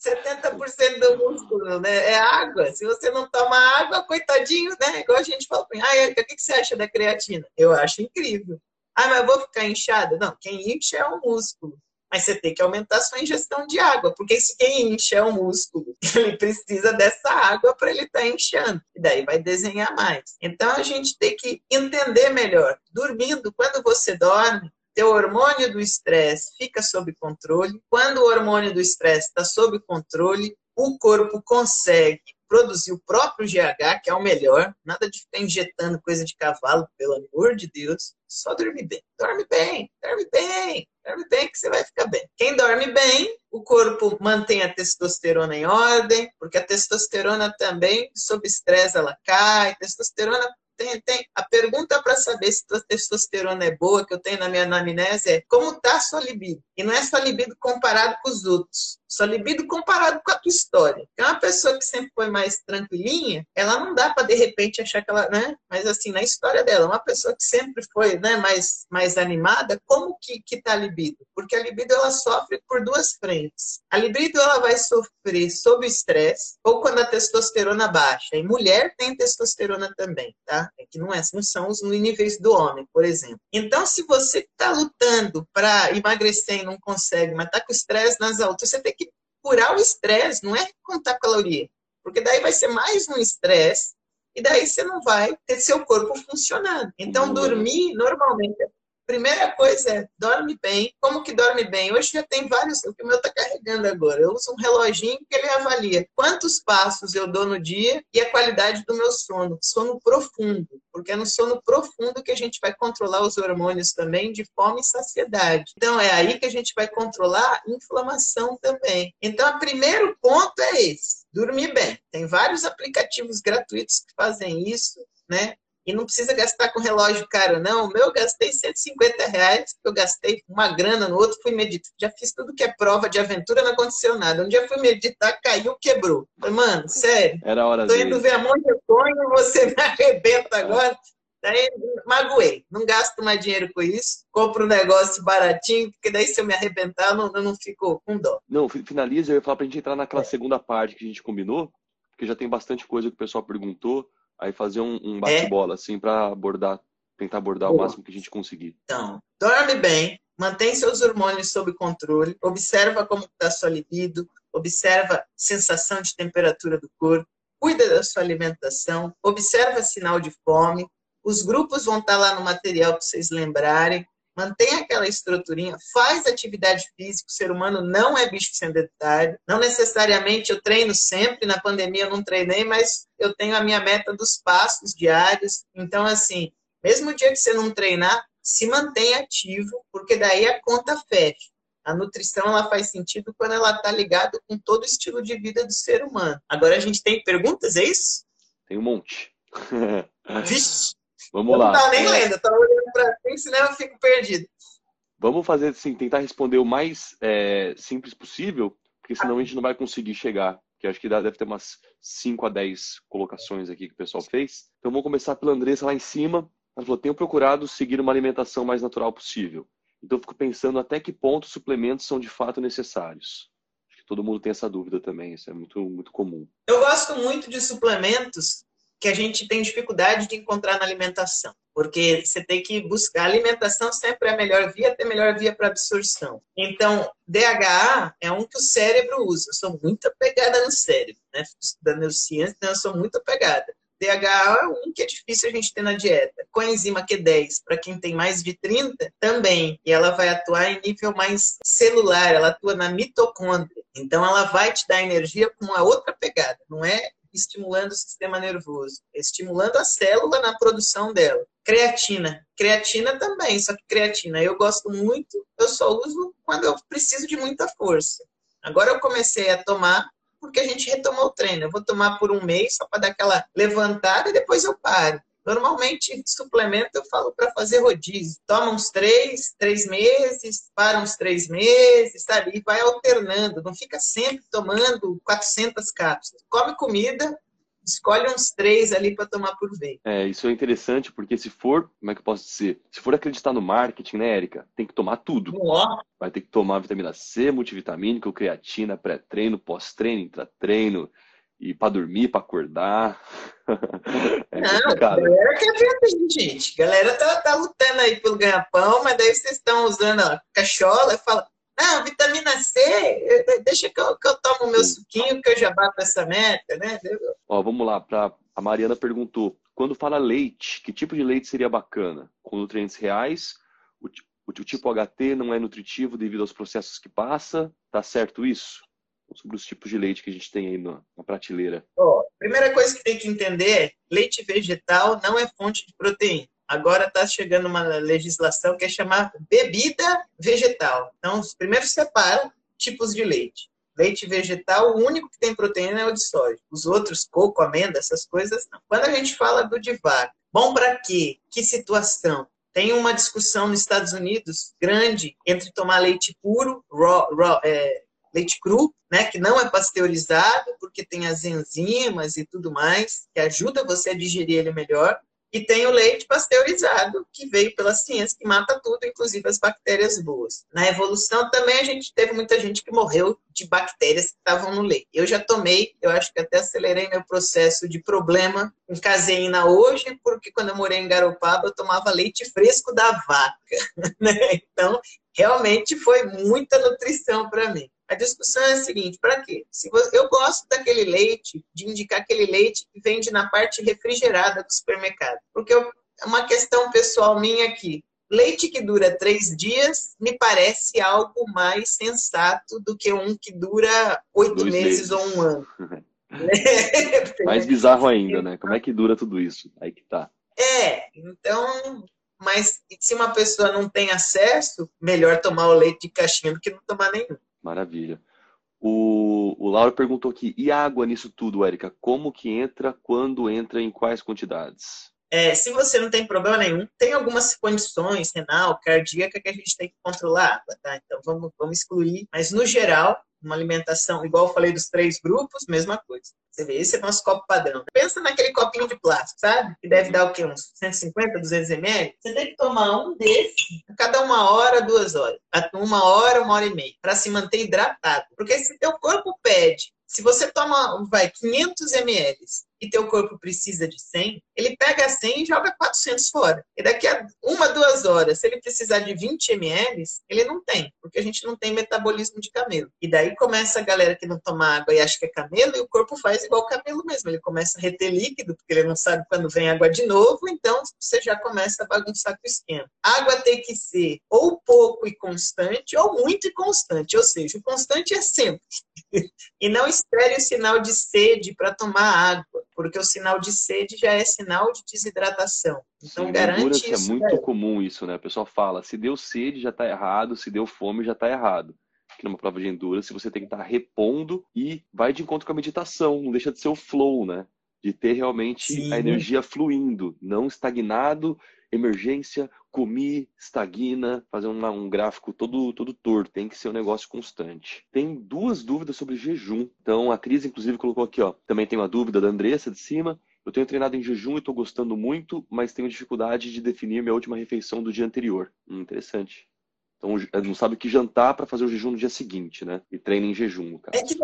Speaker 1: 70% do músculo, né? É água. Se você não toma água, coitadinho, né? Igual a gente fala, ah, o que você acha da creatina? Eu acho incrível. Ah, mas eu vou ficar inchada? Não, quem incha é o músculo. Mas você tem que aumentar a sua ingestão de água, porque se quem incha é o músculo, ele precisa dessa água para ele estar tá inchando. E daí vai desenhar mais. Então a gente tem que entender melhor. Dormindo, quando você dorme, teu hormônio do estresse fica sob controle. Quando o hormônio do estresse está sob controle, o corpo consegue produzir o próprio GH, que é o melhor. Nada de ficar injetando coisa de cavalo, pelo amor de Deus. Só dorme bem. Dorme bem, dorme bem, dorme bem que você vai ficar bem. Quem dorme bem, o corpo mantém a testosterona em ordem, porque a testosterona também, sob estresse, ela cai. Testosterona tem, tem. A pergunta para saber se a testosterona é boa, que eu tenho na minha anamnese, é como está a sua libido? E não é sua libido comparado com os outros. Sua libido comparado com a tua história. É uma pessoa que sempre foi mais tranquilinha, ela não dá para de repente achar que ela, né? Mas assim, na história dela, uma pessoa que sempre foi, né, mais mais animada, como que que tá a libido? Porque a libido ela sofre por duas frentes. A libido ela vai sofrer sob estresse ou quando a testosterona baixa. E mulher tem testosterona também, tá? É que não, é, não são os níveis do homem, por exemplo. Então, se você está lutando para emagrecer e não consegue, mas está com estresse nas alturas, você tem que curar o estresse, não é contar caloria. Porque daí vai ser mais um estresse e daí você não vai ter seu corpo funcionando. Então, uhum. dormir normalmente Primeira coisa é, dorme bem. Como que dorme bem? Hoje já tem vários, o que meu está carregando agora. Eu uso um reloginho que ele avalia quantos passos eu dou no dia e a qualidade do meu sono. Sono profundo, porque é no sono profundo que a gente vai controlar os hormônios também de fome e saciedade. Então é aí que a gente vai controlar a inflamação também. Então, o primeiro ponto é esse: dormir bem. Tem vários aplicativos gratuitos que fazem isso, né? E não precisa gastar com relógio caro, não. O meu eu gastei 150 reais, eu gastei uma grana no outro, fui meditar. Já fiz tudo que é prova de aventura, não aconteceu nada. Um dia fui meditar, caiu, quebrou. Falei, mano, sério.
Speaker 2: Era hora
Speaker 1: Tô indo ver a mão de sonho, você me arrebenta agora. Daí magoei, não gasto mais dinheiro com isso, compro um negócio baratinho, porque daí se eu me arrebentar, eu não, eu não fico com dó.
Speaker 2: Não, finaliza, eu ia falar pra gente entrar naquela é. segunda parte que a gente combinou, porque já tem bastante coisa que o pessoal perguntou. Aí fazer um, um bate-bola, é. assim, para abordar, tentar abordar Boa. o máximo que a gente conseguir.
Speaker 1: Então, dorme bem, mantém seus hormônios sob controle, observa como está sua libido, observa sensação de temperatura do corpo, cuida da sua alimentação, observa sinal de fome. Os grupos vão estar tá lá no material para vocês lembrarem mantém aquela estruturinha, faz atividade física, o ser humano não é bicho sedentário, não necessariamente eu treino sempre, na pandemia eu não treinei, mas eu tenho a minha meta dos passos diários, então assim, mesmo dia que você não treinar, se mantém ativo, porque daí a conta fecha. A nutrição ela faz sentido quando ela está ligada com todo o estilo de vida do ser humano. Agora a gente tem perguntas, é isso?
Speaker 2: Tem um monte.
Speaker 1: Vixe!
Speaker 2: Vamos eu lá.
Speaker 1: Não tá nem lendo, eu tava olhando pra frente, senão eu fico perdido.
Speaker 2: Vamos fazer assim, tentar responder o mais é, simples possível, porque senão a gente não vai conseguir chegar que acho que deve ter umas 5 a 10 colocações aqui que o pessoal fez. Então vamos começar pela Andressa lá em cima. Ela falou: tenho procurado seguir uma alimentação mais natural possível. Então fico pensando até que ponto suplementos são de fato necessários. Acho que todo mundo tem essa dúvida também, isso é muito, muito comum.
Speaker 1: Eu gosto muito de suplementos que a gente tem dificuldade de encontrar na alimentação, porque você tem que buscar. A alimentação sempre é a melhor via, até melhor via para absorção. Então, DHA é um que o cérebro usa. Eu sou muito apegada no cérebro, né? Estudando neurociência, então eu sou muito apegada. DHA é um que é difícil a gente ter na dieta. Coenzima Q10, para quem tem mais de 30, também. E ela vai atuar em nível mais celular, ela atua na mitocôndria. Então, ela vai te dar energia com uma outra pegada. Não é estimulando o sistema nervoso, estimulando a célula na produção dela. Creatina. Creatina também, só que creatina eu gosto muito, eu só uso quando eu preciso de muita força. Agora eu comecei a tomar porque a gente retomou o treino. Eu vou tomar por um mês só para dar aquela levantada e depois eu paro. Normalmente, suplemento eu falo para fazer rodízio. Toma uns três, três meses, para uns três meses, sabe? E vai alternando. Não fica sempre tomando 400 cápsulas. Come comida, escolhe uns três ali para tomar por vez.
Speaker 2: É, isso é interessante, porque se for, como é que eu posso dizer? Se for acreditar no marketing, né, Érica? Tem que tomar tudo. Vai ter que tomar vitamina C, multivitamínico, creatina, pré-treino, pós-treino, intra-treino e para dormir, para acordar.
Speaker 1: é não, galera quer ver gente. Galera tá, tá lutando aí pelo ganha-pão, mas daí vocês estão usando a cachola e fala, não, vitamina C, deixa que eu, que eu tomo o meu suquinho, que eu já bato essa meta, né?
Speaker 2: Ó, vamos lá, pra, a Mariana perguntou, quando fala leite, que tipo de leite seria bacana? Com nutrientes reais, o tipo HT não é nutritivo devido aos processos que passa, tá certo isso? Sobre os tipos de leite que a gente tem aí na, na prateleira?
Speaker 1: Oh, primeira coisa que tem que entender é leite vegetal não é fonte de proteína. Agora está chegando uma legislação que é chamar bebida vegetal. Então, primeiro separa tipos de leite. Leite vegetal, o único que tem proteína é o de soja. Os outros, coco, amenda, essas coisas não. Quando a gente fala do de vaca, bom para quê? Que situação? Tem uma discussão nos Estados Unidos grande entre tomar leite puro, raw, raw, é, leite cru, né, que não é pasteurizado, porque tem as enzimas e tudo mais, que ajuda você a digerir ele melhor, e tem o leite pasteurizado, que veio pela ciência, que mata tudo, inclusive as bactérias boas. Na evolução também a gente teve muita gente que morreu de bactérias que estavam no leite. Eu já tomei, eu acho que até acelerei meu processo de problema com caseína hoje, porque quando eu morei em Garopaba eu tomava leite fresco da vaca. Né? Então, realmente foi muita nutrição para mim. A discussão é a seguinte: para quê? Se você, eu gosto daquele leite, de indicar aquele leite que vende na parte refrigerada do supermercado, porque eu, é uma questão pessoal minha aqui. Leite que dura três dias me parece algo mais sensato do que um que dura oito meses, meses ou um ano.
Speaker 2: mais bizarro ainda, né? Como é que dura tudo isso? Aí que tá.
Speaker 1: É, então mas se uma pessoa não tem acesso, melhor tomar o leite de caixinha do que não tomar nenhum.
Speaker 2: Maravilha. O, o Lauro perguntou aqui, e água nisso tudo, Érica? Como que entra, quando entra, em quais quantidades?
Speaker 1: É, se você não tem problema nenhum, tem algumas condições renal, cardíaca que a gente tem que controlar, tá? Então vamos, vamos excluir. Mas no geral, uma alimentação, igual eu falei dos três grupos, mesma coisa. Você vê, esse é nosso copo padrão. Pensa naquele copinho de plástico, sabe? Que deve dar o quê? Uns 150, 200 ml? Você tem que tomar um desse a cada uma hora, duas horas. Uma hora, uma hora e meia. Para se manter hidratado. Porque se teu corpo pede, se você toma, vai, 500 ml e teu corpo precisa de 100, ele pega 100 e joga 400 fora. E daqui a uma, duas horas, se ele precisar de 20 ml, ele não tem, porque a gente não tem metabolismo de camelo. E daí começa a galera que não toma água e acha que é camelo, e o corpo faz igual camelo mesmo. Ele começa a reter líquido, porque ele não sabe quando vem água de novo, então você já começa a bagunçar com o esquema. água tem que ser ou pouco e constante, ou muito e constante. Ou seja, o constante é sempre. e não espere o sinal de sede para tomar água porque o sinal de sede já é sinal de desidratação. Então, garante
Speaker 2: é isso. É muito comum isso, né? O pessoal fala, se deu sede já está errado, se deu fome já está errado. Que numa prova de endurance você tem que estar tá repondo e vai de encontro com a meditação, não deixa de ser o flow, né? De ter realmente Sim. a energia fluindo, não estagnado, emergência, comi, estagna, fazer uma, um gráfico todo, todo torto, tem que ser um negócio constante. Tem duas dúvidas sobre jejum. Então, a Cris, inclusive, colocou aqui, ó. Também tem uma dúvida da Andressa de cima. Eu tenho treinado em jejum e estou gostando muito, mas tenho dificuldade de definir minha última refeição do dia anterior. Hum, interessante. Então, não sabe o que jantar para fazer o jejum no dia seguinte, né? E treina em jejum,
Speaker 1: cara. É que,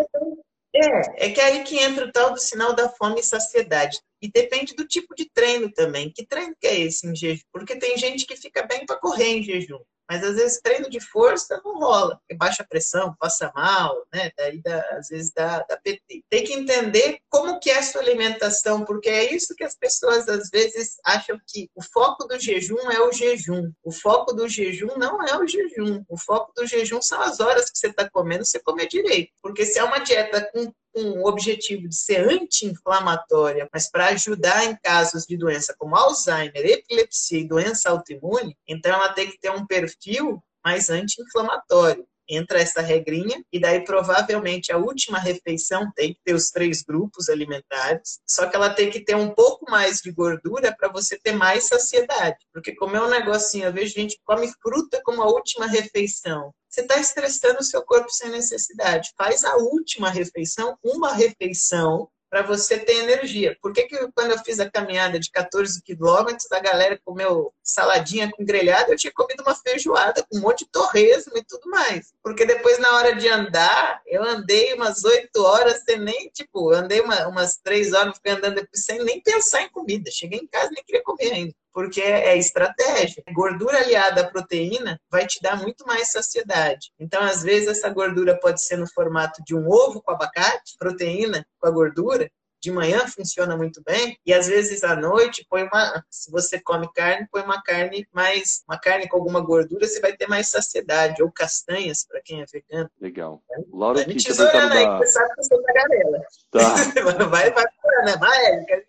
Speaker 1: é, é que aí que entra o tal do sinal da fome e saciedade. E depende do tipo de treino também. Que treino que é esse em jejum? Porque tem gente que fica bem para correr em jejum. Mas às vezes treino de força não rola, porque baixa pressão, passa mal, né? Daí dá, às vezes dá, dá PT. Tem que entender como que é a sua alimentação, porque é isso que as pessoas às vezes acham que o foco do jejum é o jejum. O foco do jejum não é o jejum. O foco do jejum são as horas que você está comendo, você comer direito. Porque se é uma dieta com com o objetivo de ser anti-inflamatória, mas para ajudar em casos de doença como Alzheimer, epilepsia e doença autoimune, então ela tem que ter um perfil mais anti-inflamatório entra essa regrinha, e daí provavelmente a última refeição tem que ter os três grupos alimentares, só que ela tem que ter um pouco mais de gordura para você ter mais saciedade. Porque comer um negocinho, eu vejo gente que come fruta como a última refeição. Você está estressando o seu corpo sem necessidade. Faz a última refeição, uma refeição para você ter energia. Por que, que quando eu fiz a caminhada de 14 quilômetros, a galera comeu saladinha com grelhado, eu tinha comido uma feijoada com um monte de torresmo e tudo mais. Porque depois, na hora de andar, eu andei umas 8 horas sem nem, tipo, andei uma, umas 3 horas, fiquei andando sem nem pensar em comida. Cheguei em casa nem queria comer ainda porque é estratégia. Gordura aliada à proteína vai te dar muito mais saciedade. Então, às vezes, essa gordura pode ser no formato de um ovo com abacate, proteína com a gordura, de manhã funciona muito bem e às vezes à noite põe uma se você come carne põe uma carne mais uma carne com alguma gordura você vai ter mais saciedade. Ou castanhas para quem é vegano.
Speaker 2: Legal.
Speaker 1: Laura vai me tesourando aí da... você sabe que eu sou tagarela. Tá. vai vai né? Vai quero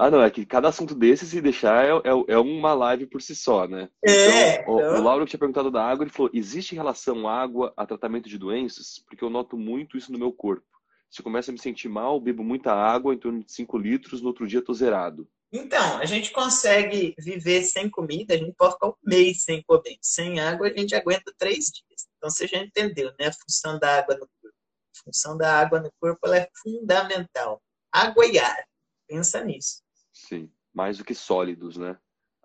Speaker 2: ah, não, é que cada assunto desse, se deixar, é, é, é uma live por si só, né?
Speaker 1: É.
Speaker 2: Então, o, o Lauro que tinha perguntado da água, ele falou: existe relação água a tratamento de doenças? Porque eu noto muito isso no meu corpo. Se eu começo a me sentir mal, bebo muita água, em torno de 5 litros, no outro dia tô zerado.
Speaker 1: Então, a gente consegue viver sem comida, a gente pode ficar um mês sem comer. Sem água, a gente aguenta três dias. Então, você já entendeu, né? A função da água no corpo. A função da água no corpo é fundamental. Água e ar. Pensa nisso.
Speaker 2: Sim, mais do que sólidos, né?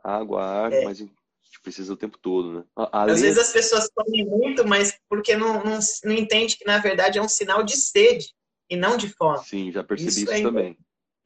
Speaker 2: Água, ar, é. mas a gente precisa o tempo todo, né?
Speaker 1: Às vezes as pessoas comem muito, mas porque não, não, não entende que na verdade é um sinal de sede e não de fome.
Speaker 2: Sim, já percebi isso, isso é também.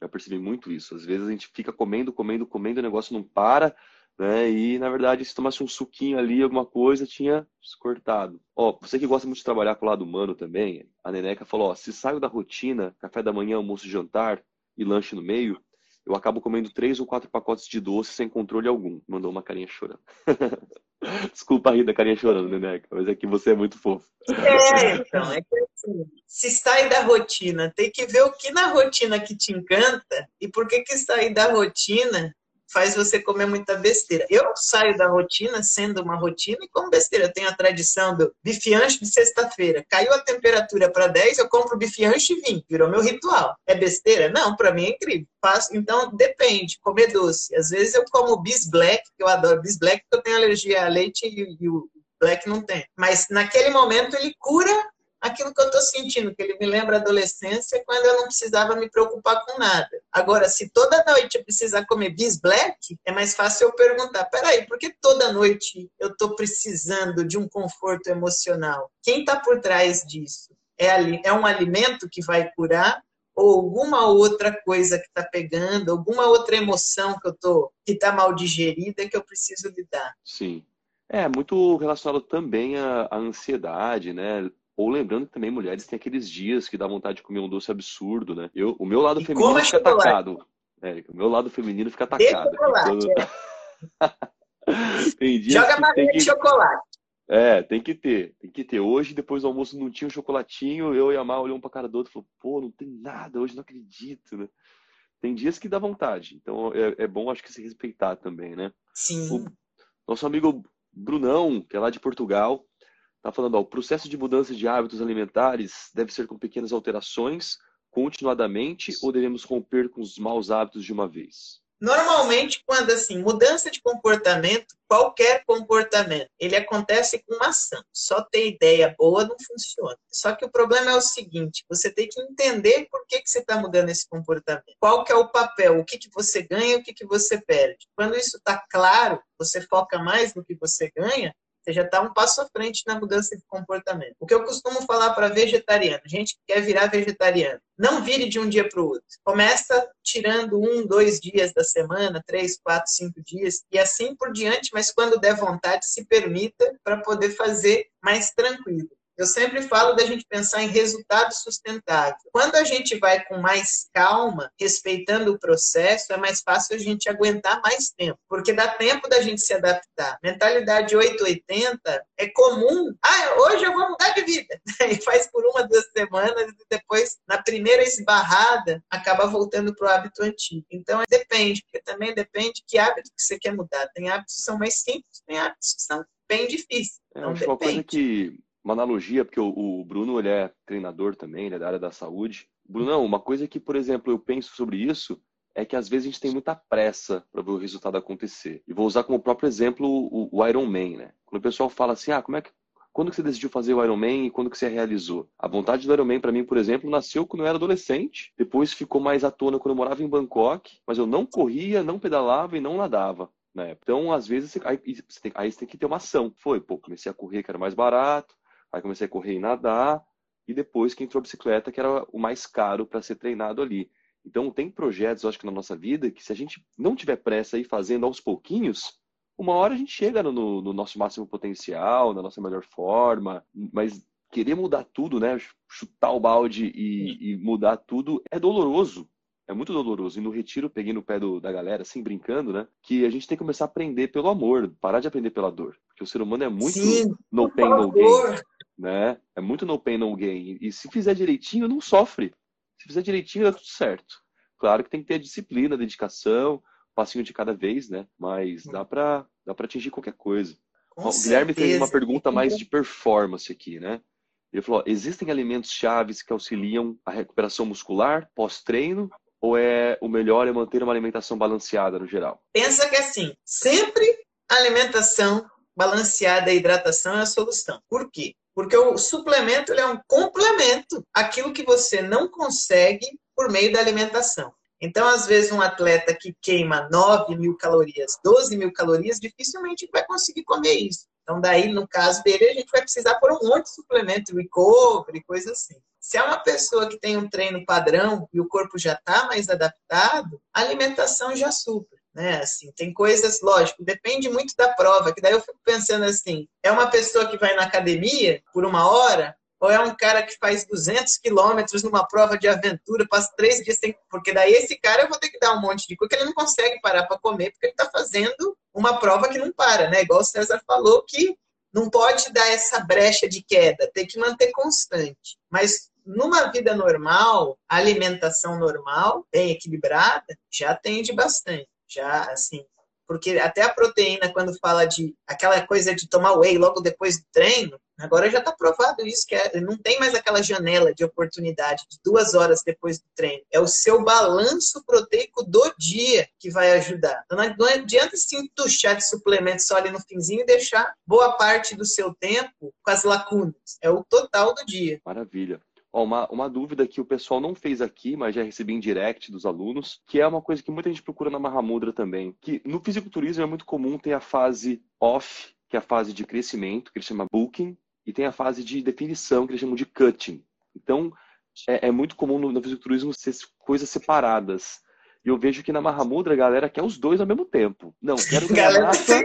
Speaker 2: Já percebi muito isso. Às vezes a gente fica comendo, comendo, comendo, o negócio não para, né? E na verdade, se tomasse um suquinho ali, alguma coisa, tinha cortado. Ó, você que gosta muito de trabalhar com o lado humano também, a Neneca falou: ó, se saio da rotina, café da manhã, almoço, jantar e lanche no meio, eu acabo comendo três ou quatro pacotes de doce sem controle algum. Mandou uma carinha chorando. Desculpa rir da carinha chorando, Neneca, mas é que você é muito fofo.
Speaker 1: É, então, é que assim, se sai da rotina, tem que ver o que na rotina que te encanta e por que que sair da rotina faz você comer muita besteira. Eu saio da rotina, sendo uma rotina, e como besteira. Eu tenho a tradição do bifianche de sexta-feira. Caiu a temperatura para 10, eu compro bifianche e vinho. Virou meu ritual. É besteira? Não, para mim é incrível. Faço, então, depende. Comer doce. Às vezes eu como bis black, que eu adoro bis black, porque eu tenho alergia a leite e, e o black não tem. Mas naquele momento ele cura aquilo que eu estou sentindo, que ele me lembra a adolescência, quando eu não precisava me preocupar com nada. Agora, se toda noite eu precisar comer bis black, é mais fácil eu perguntar: peraí, por que toda noite eu estou precisando de um conforto emocional? Quem está por trás disso? É, é um alimento que vai curar? Ou alguma outra coisa que está pegando, alguma outra emoção que eu tô que está mal digerida que eu preciso lidar?
Speaker 2: Sim. É muito relacionado também à, à ansiedade, né? Ou lembrando que também mulheres têm aqueles dias que dá vontade de comer um doce absurdo, né? Eu, o meu lado e feminino fica atacado. É, o meu lado feminino fica atacado. Então...
Speaker 1: tem dias Joga pra tem que... de chocolate.
Speaker 2: É, tem que ter, tem que ter. Hoje, depois do almoço, não tinha um chocolatinho, eu e a Mar olhamos pra cara do outro e falou, pô, não tem nada, hoje não acredito, né? Tem dias que dá vontade. Então é, é bom, acho que se respeitar também, né?
Speaker 1: Sim.
Speaker 2: O nosso amigo Brunão, que é lá de Portugal, Está falando, ó, o processo de mudança de hábitos alimentares deve ser com pequenas alterações, continuadamente, ou devemos romper com os maus hábitos de uma vez?
Speaker 1: Normalmente, quando assim, mudança de comportamento, qualquer comportamento, ele acontece com uma ação. Só ter ideia boa não funciona. Só que o problema é o seguinte: você tem que entender por que, que você está mudando esse comportamento. Qual que é o papel, o que, que você ganha, o que, que você perde. Quando isso está claro, você foca mais no que você ganha, você já está um passo à frente na mudança de comportamento. O que eu costumo falar para vegetariano, gente que quer virar vegetariano, não vire de um dia para o outro. Começa tirando um, dois dias da semana, três, quatro, cinco dias, e assim por diante, mas quando der vontade, se permita para poder fazer mais tranquilo. Eu sempre falo da gente pensar em resultado sustentável. Quando a gente vai com mais calma, respeitando o processo, é mais fácil a gente aguentar mais tempo, porque dá tempo da gente se adaptar. Mentalidade 880 é comum. Ah, hoje eu vou mudar de vida. E faz por uma, duas semanas e depois, na primeira esbarrada, acaba voltando para o hábito antigo. Então, depende, porque também depende que hábito que você quer mudar. Tem hábitos que são mais simples, tem hábitos que são bem difíceis.
Speaker 2: É, então, é, uma coisa que uma analogia, porque o, o, Bruno ele é treinador também, ele é da área da saúde. Bruno, uma coisa que, por exemplo, eu penso sobre isso é que às vezes a gente tem muita pressa para ver o resultado acontecer. E vou usar como próprio exemplo o, o Iron Man, né? Quando o pessoal fala assim, ah, como é que quando que você decidiu fazer o Iron Man e quando que você realizou? A vontade do Iron Man para mim, por exemplo, nasceu quando eu era adolescente, depois ficou mais à tona quando eu morava em Bangkok, mas eu não corria, não pedalava e não nadava. Né? Então, às vezes, você, aí, você tem, aí você tem que ter uma ação. Foi, pô, comecei a correr que era mais barato, Aí comecei a correr e nadar, e depois que entrou a bicicleta, que era o mais caro para ser treinado ali. Então, tem projetos, acho que na nossa vida, que se a gente não tiver pressa e fazendo aos pouquinhos, uma hora a gente chega no, no, nosso máximo potencial, na nossa melhor forma, mas querer mudar tudo, né? Chutar o balde e, e mudar tudo é doloroso. É muito doloroso. E no retiro, peguei no pé do, da galera, assim, brincando, né? Que a gente tem que começar a aprender pelo amor, parar de aprender pela dor. Porque o ser humano é muito Sim, no pain, no gain né? É muito no pain, no gain. E se fizer direitinho, não sofre. Se fizer direitinho, dá tudo certo. Claro que tem que ter disciplina, dedicação, um passinho de cada vez, né? Mas dá para dá atingir qualquer coisa. o Guilherme fez uma pergunta mais de performance aqui, né? Ele falou: existem alimentos chaves que auxiliam a recuperação muscular pós-treino? Ou é o melhor é manter uma alimentação balanceada no geral?
Speaker 1: Pensa que assim, sempre alimentação balanceada e hidratação é a solução. Por quê? Porque o suplemento é um complemento àquilo que você não consegue por meio da alimentação. Então, às vezes, um atleta que queima 9 mil calorias, 12 mil calorias, dificilmente vai conseguir comer isso. Então, daí, no caso dele, a gente vai precisar por um monte de suplemento, recovery, coisa assim. Se é uma pessoa que tem um treino padrão e o corpo já está mais adaptado, a alimentação já supra né? Assim, tem coisas, lógico, depende muito da prova, que daí eu fico pensando assim, é uma pessoa que vai na academia por uma hora, ou é um cara que faz 200 quilômetros numa prova de aventura, passa três dias, tem... porque daí esse cara eu vou ter que dar um monte de coisa, que ele não consegue parar para comer, porque ele está fazendo uma prova que não para, né? Igual o César falou, que não pode dar essa brecha de queda, tem que manter constante. Mas numa vida normal, alimentação normal, bem equilibrada, já atende bastante já assim, porque até a proteína, quando fala de aquela coisa de tomar whey logo depois do treino, agora já está provado isso, que é, não tem mais aquela janela de oportunidade de duas horas depois do treino. É o seu balanço proteico do dia que vai ajudar. Então, não adianta se entuchar de suplementos só ali no finzinho e deixar boa parte do seu tempo com as lacunas. É o total do dia.
Speaker 2: Maravilha. Ó, uma, uma dúvida que o pessoal não fez aqui, mas já recebi em direct dos alunos, que é uma coisa que muita gente procura na Mahamudra também, que no fisiculturismo é muito comum ter a fase off, que é a fase de crescimento, que eles chamam booking, e tem a fase de definição, que eles chamam de cutting. Então, é, é muito comum no, no fisiculturismo ser coisas separadas. E eu vejo que na Mahamudra a galera quer os dois ao mesmo tempo. Não, quero massa,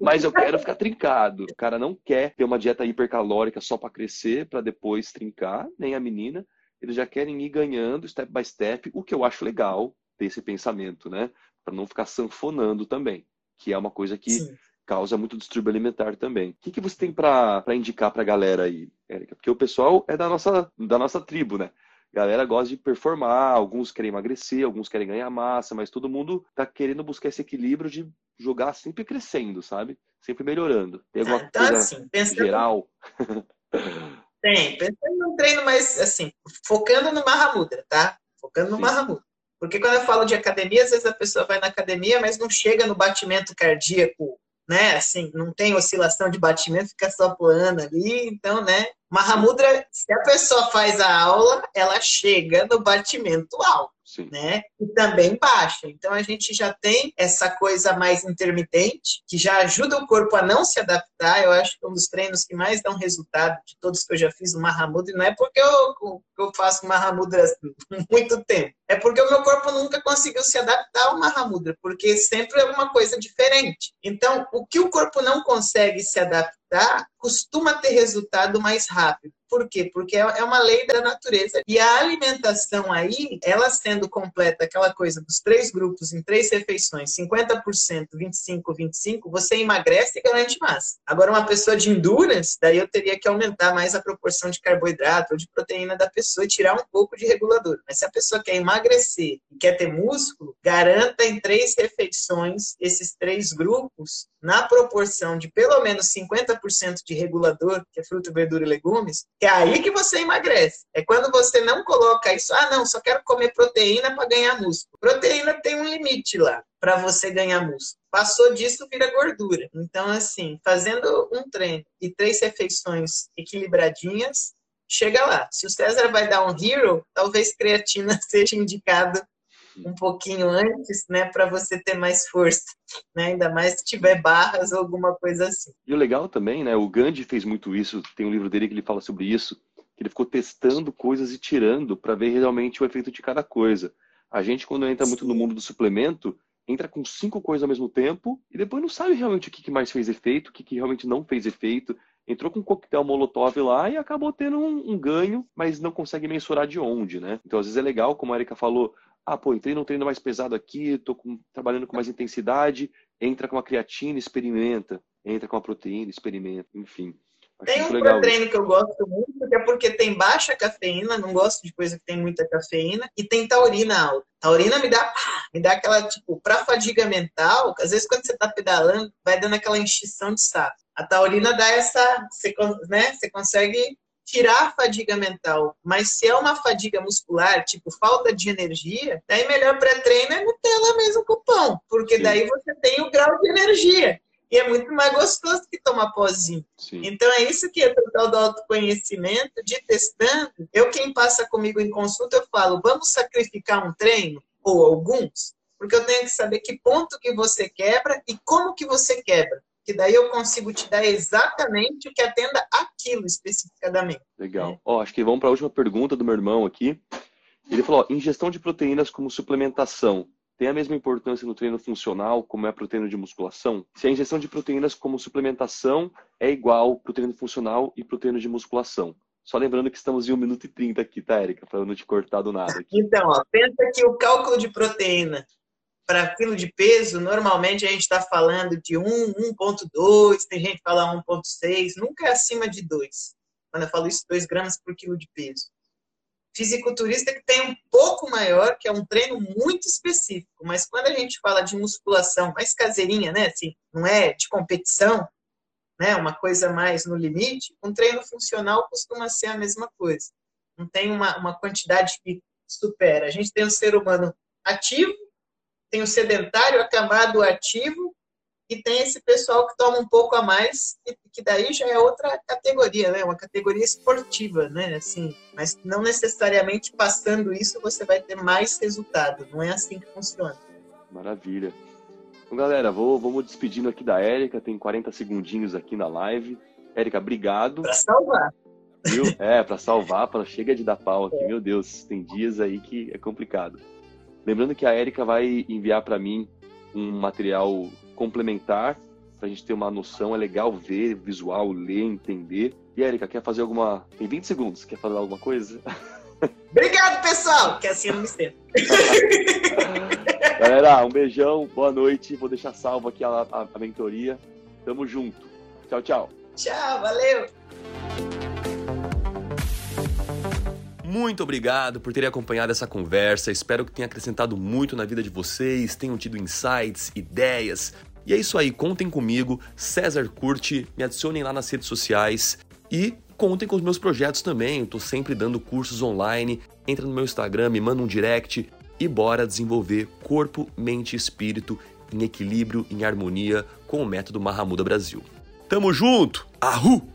Speaker 2: mas eu quero ficar trincado. O cara não quer ter uma dieta hipercalórica só para crescer, para depois trincar, nem a menina. Eles já querem ir ganhando step by step, o que eu acho legal ter esse pensamento, né? Para não ficar sanfonando também, que é uma coisa que Sim. causa muito distúrbio alimentar também. O que, que você tem para indicar para a galera aí, Érica? Porque o pessoal é da nossa, da nossa tribo, né? Galera gosta de performar, alguns querem emagrecer, alguns querem ganhar massa, mas todo mundo tá querendo buscar esse equilíbrio de jogar sempre crescendo, sabe? Sempre melhorando. Tem alguma então, coisa assim, pensando... geral?
Speaker 1: Tem, pensando num treino mais, assim, focando no Mahamudra, tá? Focando no Sim. Mahamudra. Porque quando eu falo de academia, às vezes a pessoa vai na academia, mas não chega no batimento cardíaco, né? Assim, não tem oscilação de batimento, fica só plana ali. Então, né? Mahamudra, se a pessoa faz a aula, ela chega no batimento alto. Sim. né? E também baixa. Então a gente já tem essa coisa mais intermitente, que já ajuda o corpo a não se adaptar. Eu acho que um dos treinos que mais dão resultado de todos que eu já fiz no Mahamudra, não é porque eu, eu faço Mahamudra muito tempo, é porque o meu corpo nunca conseguiu se adaptar ao Mahamudra, porque sempre é uma coisa diferente. Então, o que o corpo não consegue se adaptar, costuma ter resultado mais rápido. Por quê? Porque é, é uma lei da natureza. E a alimentação aí, ela sendo completa, aquela coisa dos três grupos em três refeições, 50%, 25%, 25%, você emagrece e garante massa. Agora, uma pessoa de endurance, daí eu teria que aumentar mais a proporção de carboidrato ou de proteína da pessoa e tirar um pouco de regulador. Mas se a pessoa quer emagrecer e quer ter músculo, garanta em três refeições esses três grupos na proporção de pelo menos 50% de regulador, que é fruta, verdura e legumes, é aí que você emagrece. É quando você não coloca isso, ah, não, só quero comer proteína para ganhar músculo. Proteína tem um limite lá para você ganhar músculo. Passou disso, vira gordura. Então, assim, fazendo um treino e três refeições equilibradinhas, chega lá. Se o César vai dar um hero, talvez creatina seja indicado um pouquinho antes, né, para você ter mais força, né, ainda mais se tiver barras ou alguma coisa assim.
Speaker 2: E o legal também, né, o Gandhi fez muito isso, tem um livro dele que ele fala sobre isso, que ele ficou testando coisas e tirando para ver realmente o efeito de cada coisa. A gente, quando entra muito no mundo do suplemento, entra com cinco coisas ao mesmo tempo e depois não sabe realmente o que mais fez efeito, o que realmente não fez efeito. Entrou com um coquetel molotov lá e acabou tendo um, um ganho, mas não consegue mensurar de onde, né? Então, às vezes é legal, como a Erika falou, ah, pô, entrei num treino mais pesado aqui, tô com, trabalhando com mais intensidade, entra com uma creatina, experimenta. Entra com uma proteína, experimenta, enfim.
Speaker 1: Tem um treino que eu gosto muito, que é porque tem baixa cafeína, não gosto de coisa que tem muita cafeína, e tem taurina alta. Taurina me dá, me dá aquela, tipo, pra fadiga mental, às vezes quando você tá pedalando, vai dando aquela enchição de saco. A taurina dá essa, você, né, você consegue tirar a fadiga mental. Mas se é uma fadiga muscular, tipo falta de energia, daí melhor pré-treino é Nutella mesmo com pão, porque Sim. daí você tem o grau de energia. E é muito mais gostoso que tomar pozinho. Sim. Então é isso que é o tal do autoconhecimento, de testando. Eu, quem passa comigo em consulta, eu falo, vamos sacrificar um treino? Ou alguns? Porque eu tenho que saber que ponto que você quebra e como que você quebra que daí eu consigo te dar exatamente o que atenda aquilo especificadamente.
Speaker 2: Legal. Ó, acho que vamos para a última pergunta do meu irmão aqui. Ele falou: ó, ingestão de proteínas como suplementação tem a mesma importância no treino funcional como é o treino de musculação? Se a ingestão de proteínas como suplementação é igual para o treino funcional e para o treino de musculação? Só lembrando que estamos em 1 minuto e 30 aqui, tá, Erika? Para não te cortar do nada. Aqui.
Speaker 1: Então, ó, pensa que o cálculo de proteína para quilo de peso, normalmente a gente está falando de 1, 1,2, tem gente que fala 1,6, nunca é acima de 2. Quando eu falo isso, 2 gramas por quilo de peso. Fisiculturista que tem um pouco maior, que é um treino muito específico, mas quando a gente fala de musculação mais caseirinha, né, assim, não é de competição, né, uma coisa mais no limite, um treino funcional costuma ser a mesma coisa. Não tem uma, uma quantidade que supera. A gente tem um ser humano ativo, tem o sedentário acamado ativo e tem esse pessoal que toma um pouco a mais, que daí já é outra categoria, né? Uma categoria esportiva, né? Assim, mas não necessariamente passando isso você vai ter mais resultado. Não é assim que funciona.
Speaker 2: Maravilha. Então, galera, vou, vamos despedindo aqui da Érica. Tem 40 segundinhos aqui na live. Érica, obrigado.
Speaker 1: Para salvar.
Speaker 2: Viu? É, para salvar, para chega de dar pau aqui. É. Meu Deus, tem dias aí que é complicado. Lembrando que a Érica vai enviar para mim um material complementar para a gente ter uma noção. É legal ver, visual, ler, entender. E Érica, quer fazer alguma. Tem 20 segundos, quer fazer alguma coisa?
Speaker 1: Obrigado, pessoal! Que assim eu não me estendo.
Speaker 2: Galera, um beijão, boa noite. Vou deixar salvo aqui a, a, a mentoria. Tamo junto. Tchau, tchau.
Speaker 1: Tchau, valeu!
Speaker 2: Muito obrigado por terem acompanhado essa conversa. Espero que tenha acrescentado muito na vida de vocês, tenham tido insights, ideias. E é isso aí, contem comigo, César Curte, me adicionem lá nas redes sociais e contem com os meus projetos também. Eu tô sempre dando cursos online. Entra no meu Instagram, me manda um direct,
Speaker 3: e bora desenvolver corpo, mente e espírito em equilíbrio, em harmonia com o método Mahamuda Brasil. Tamo junto! Ahu!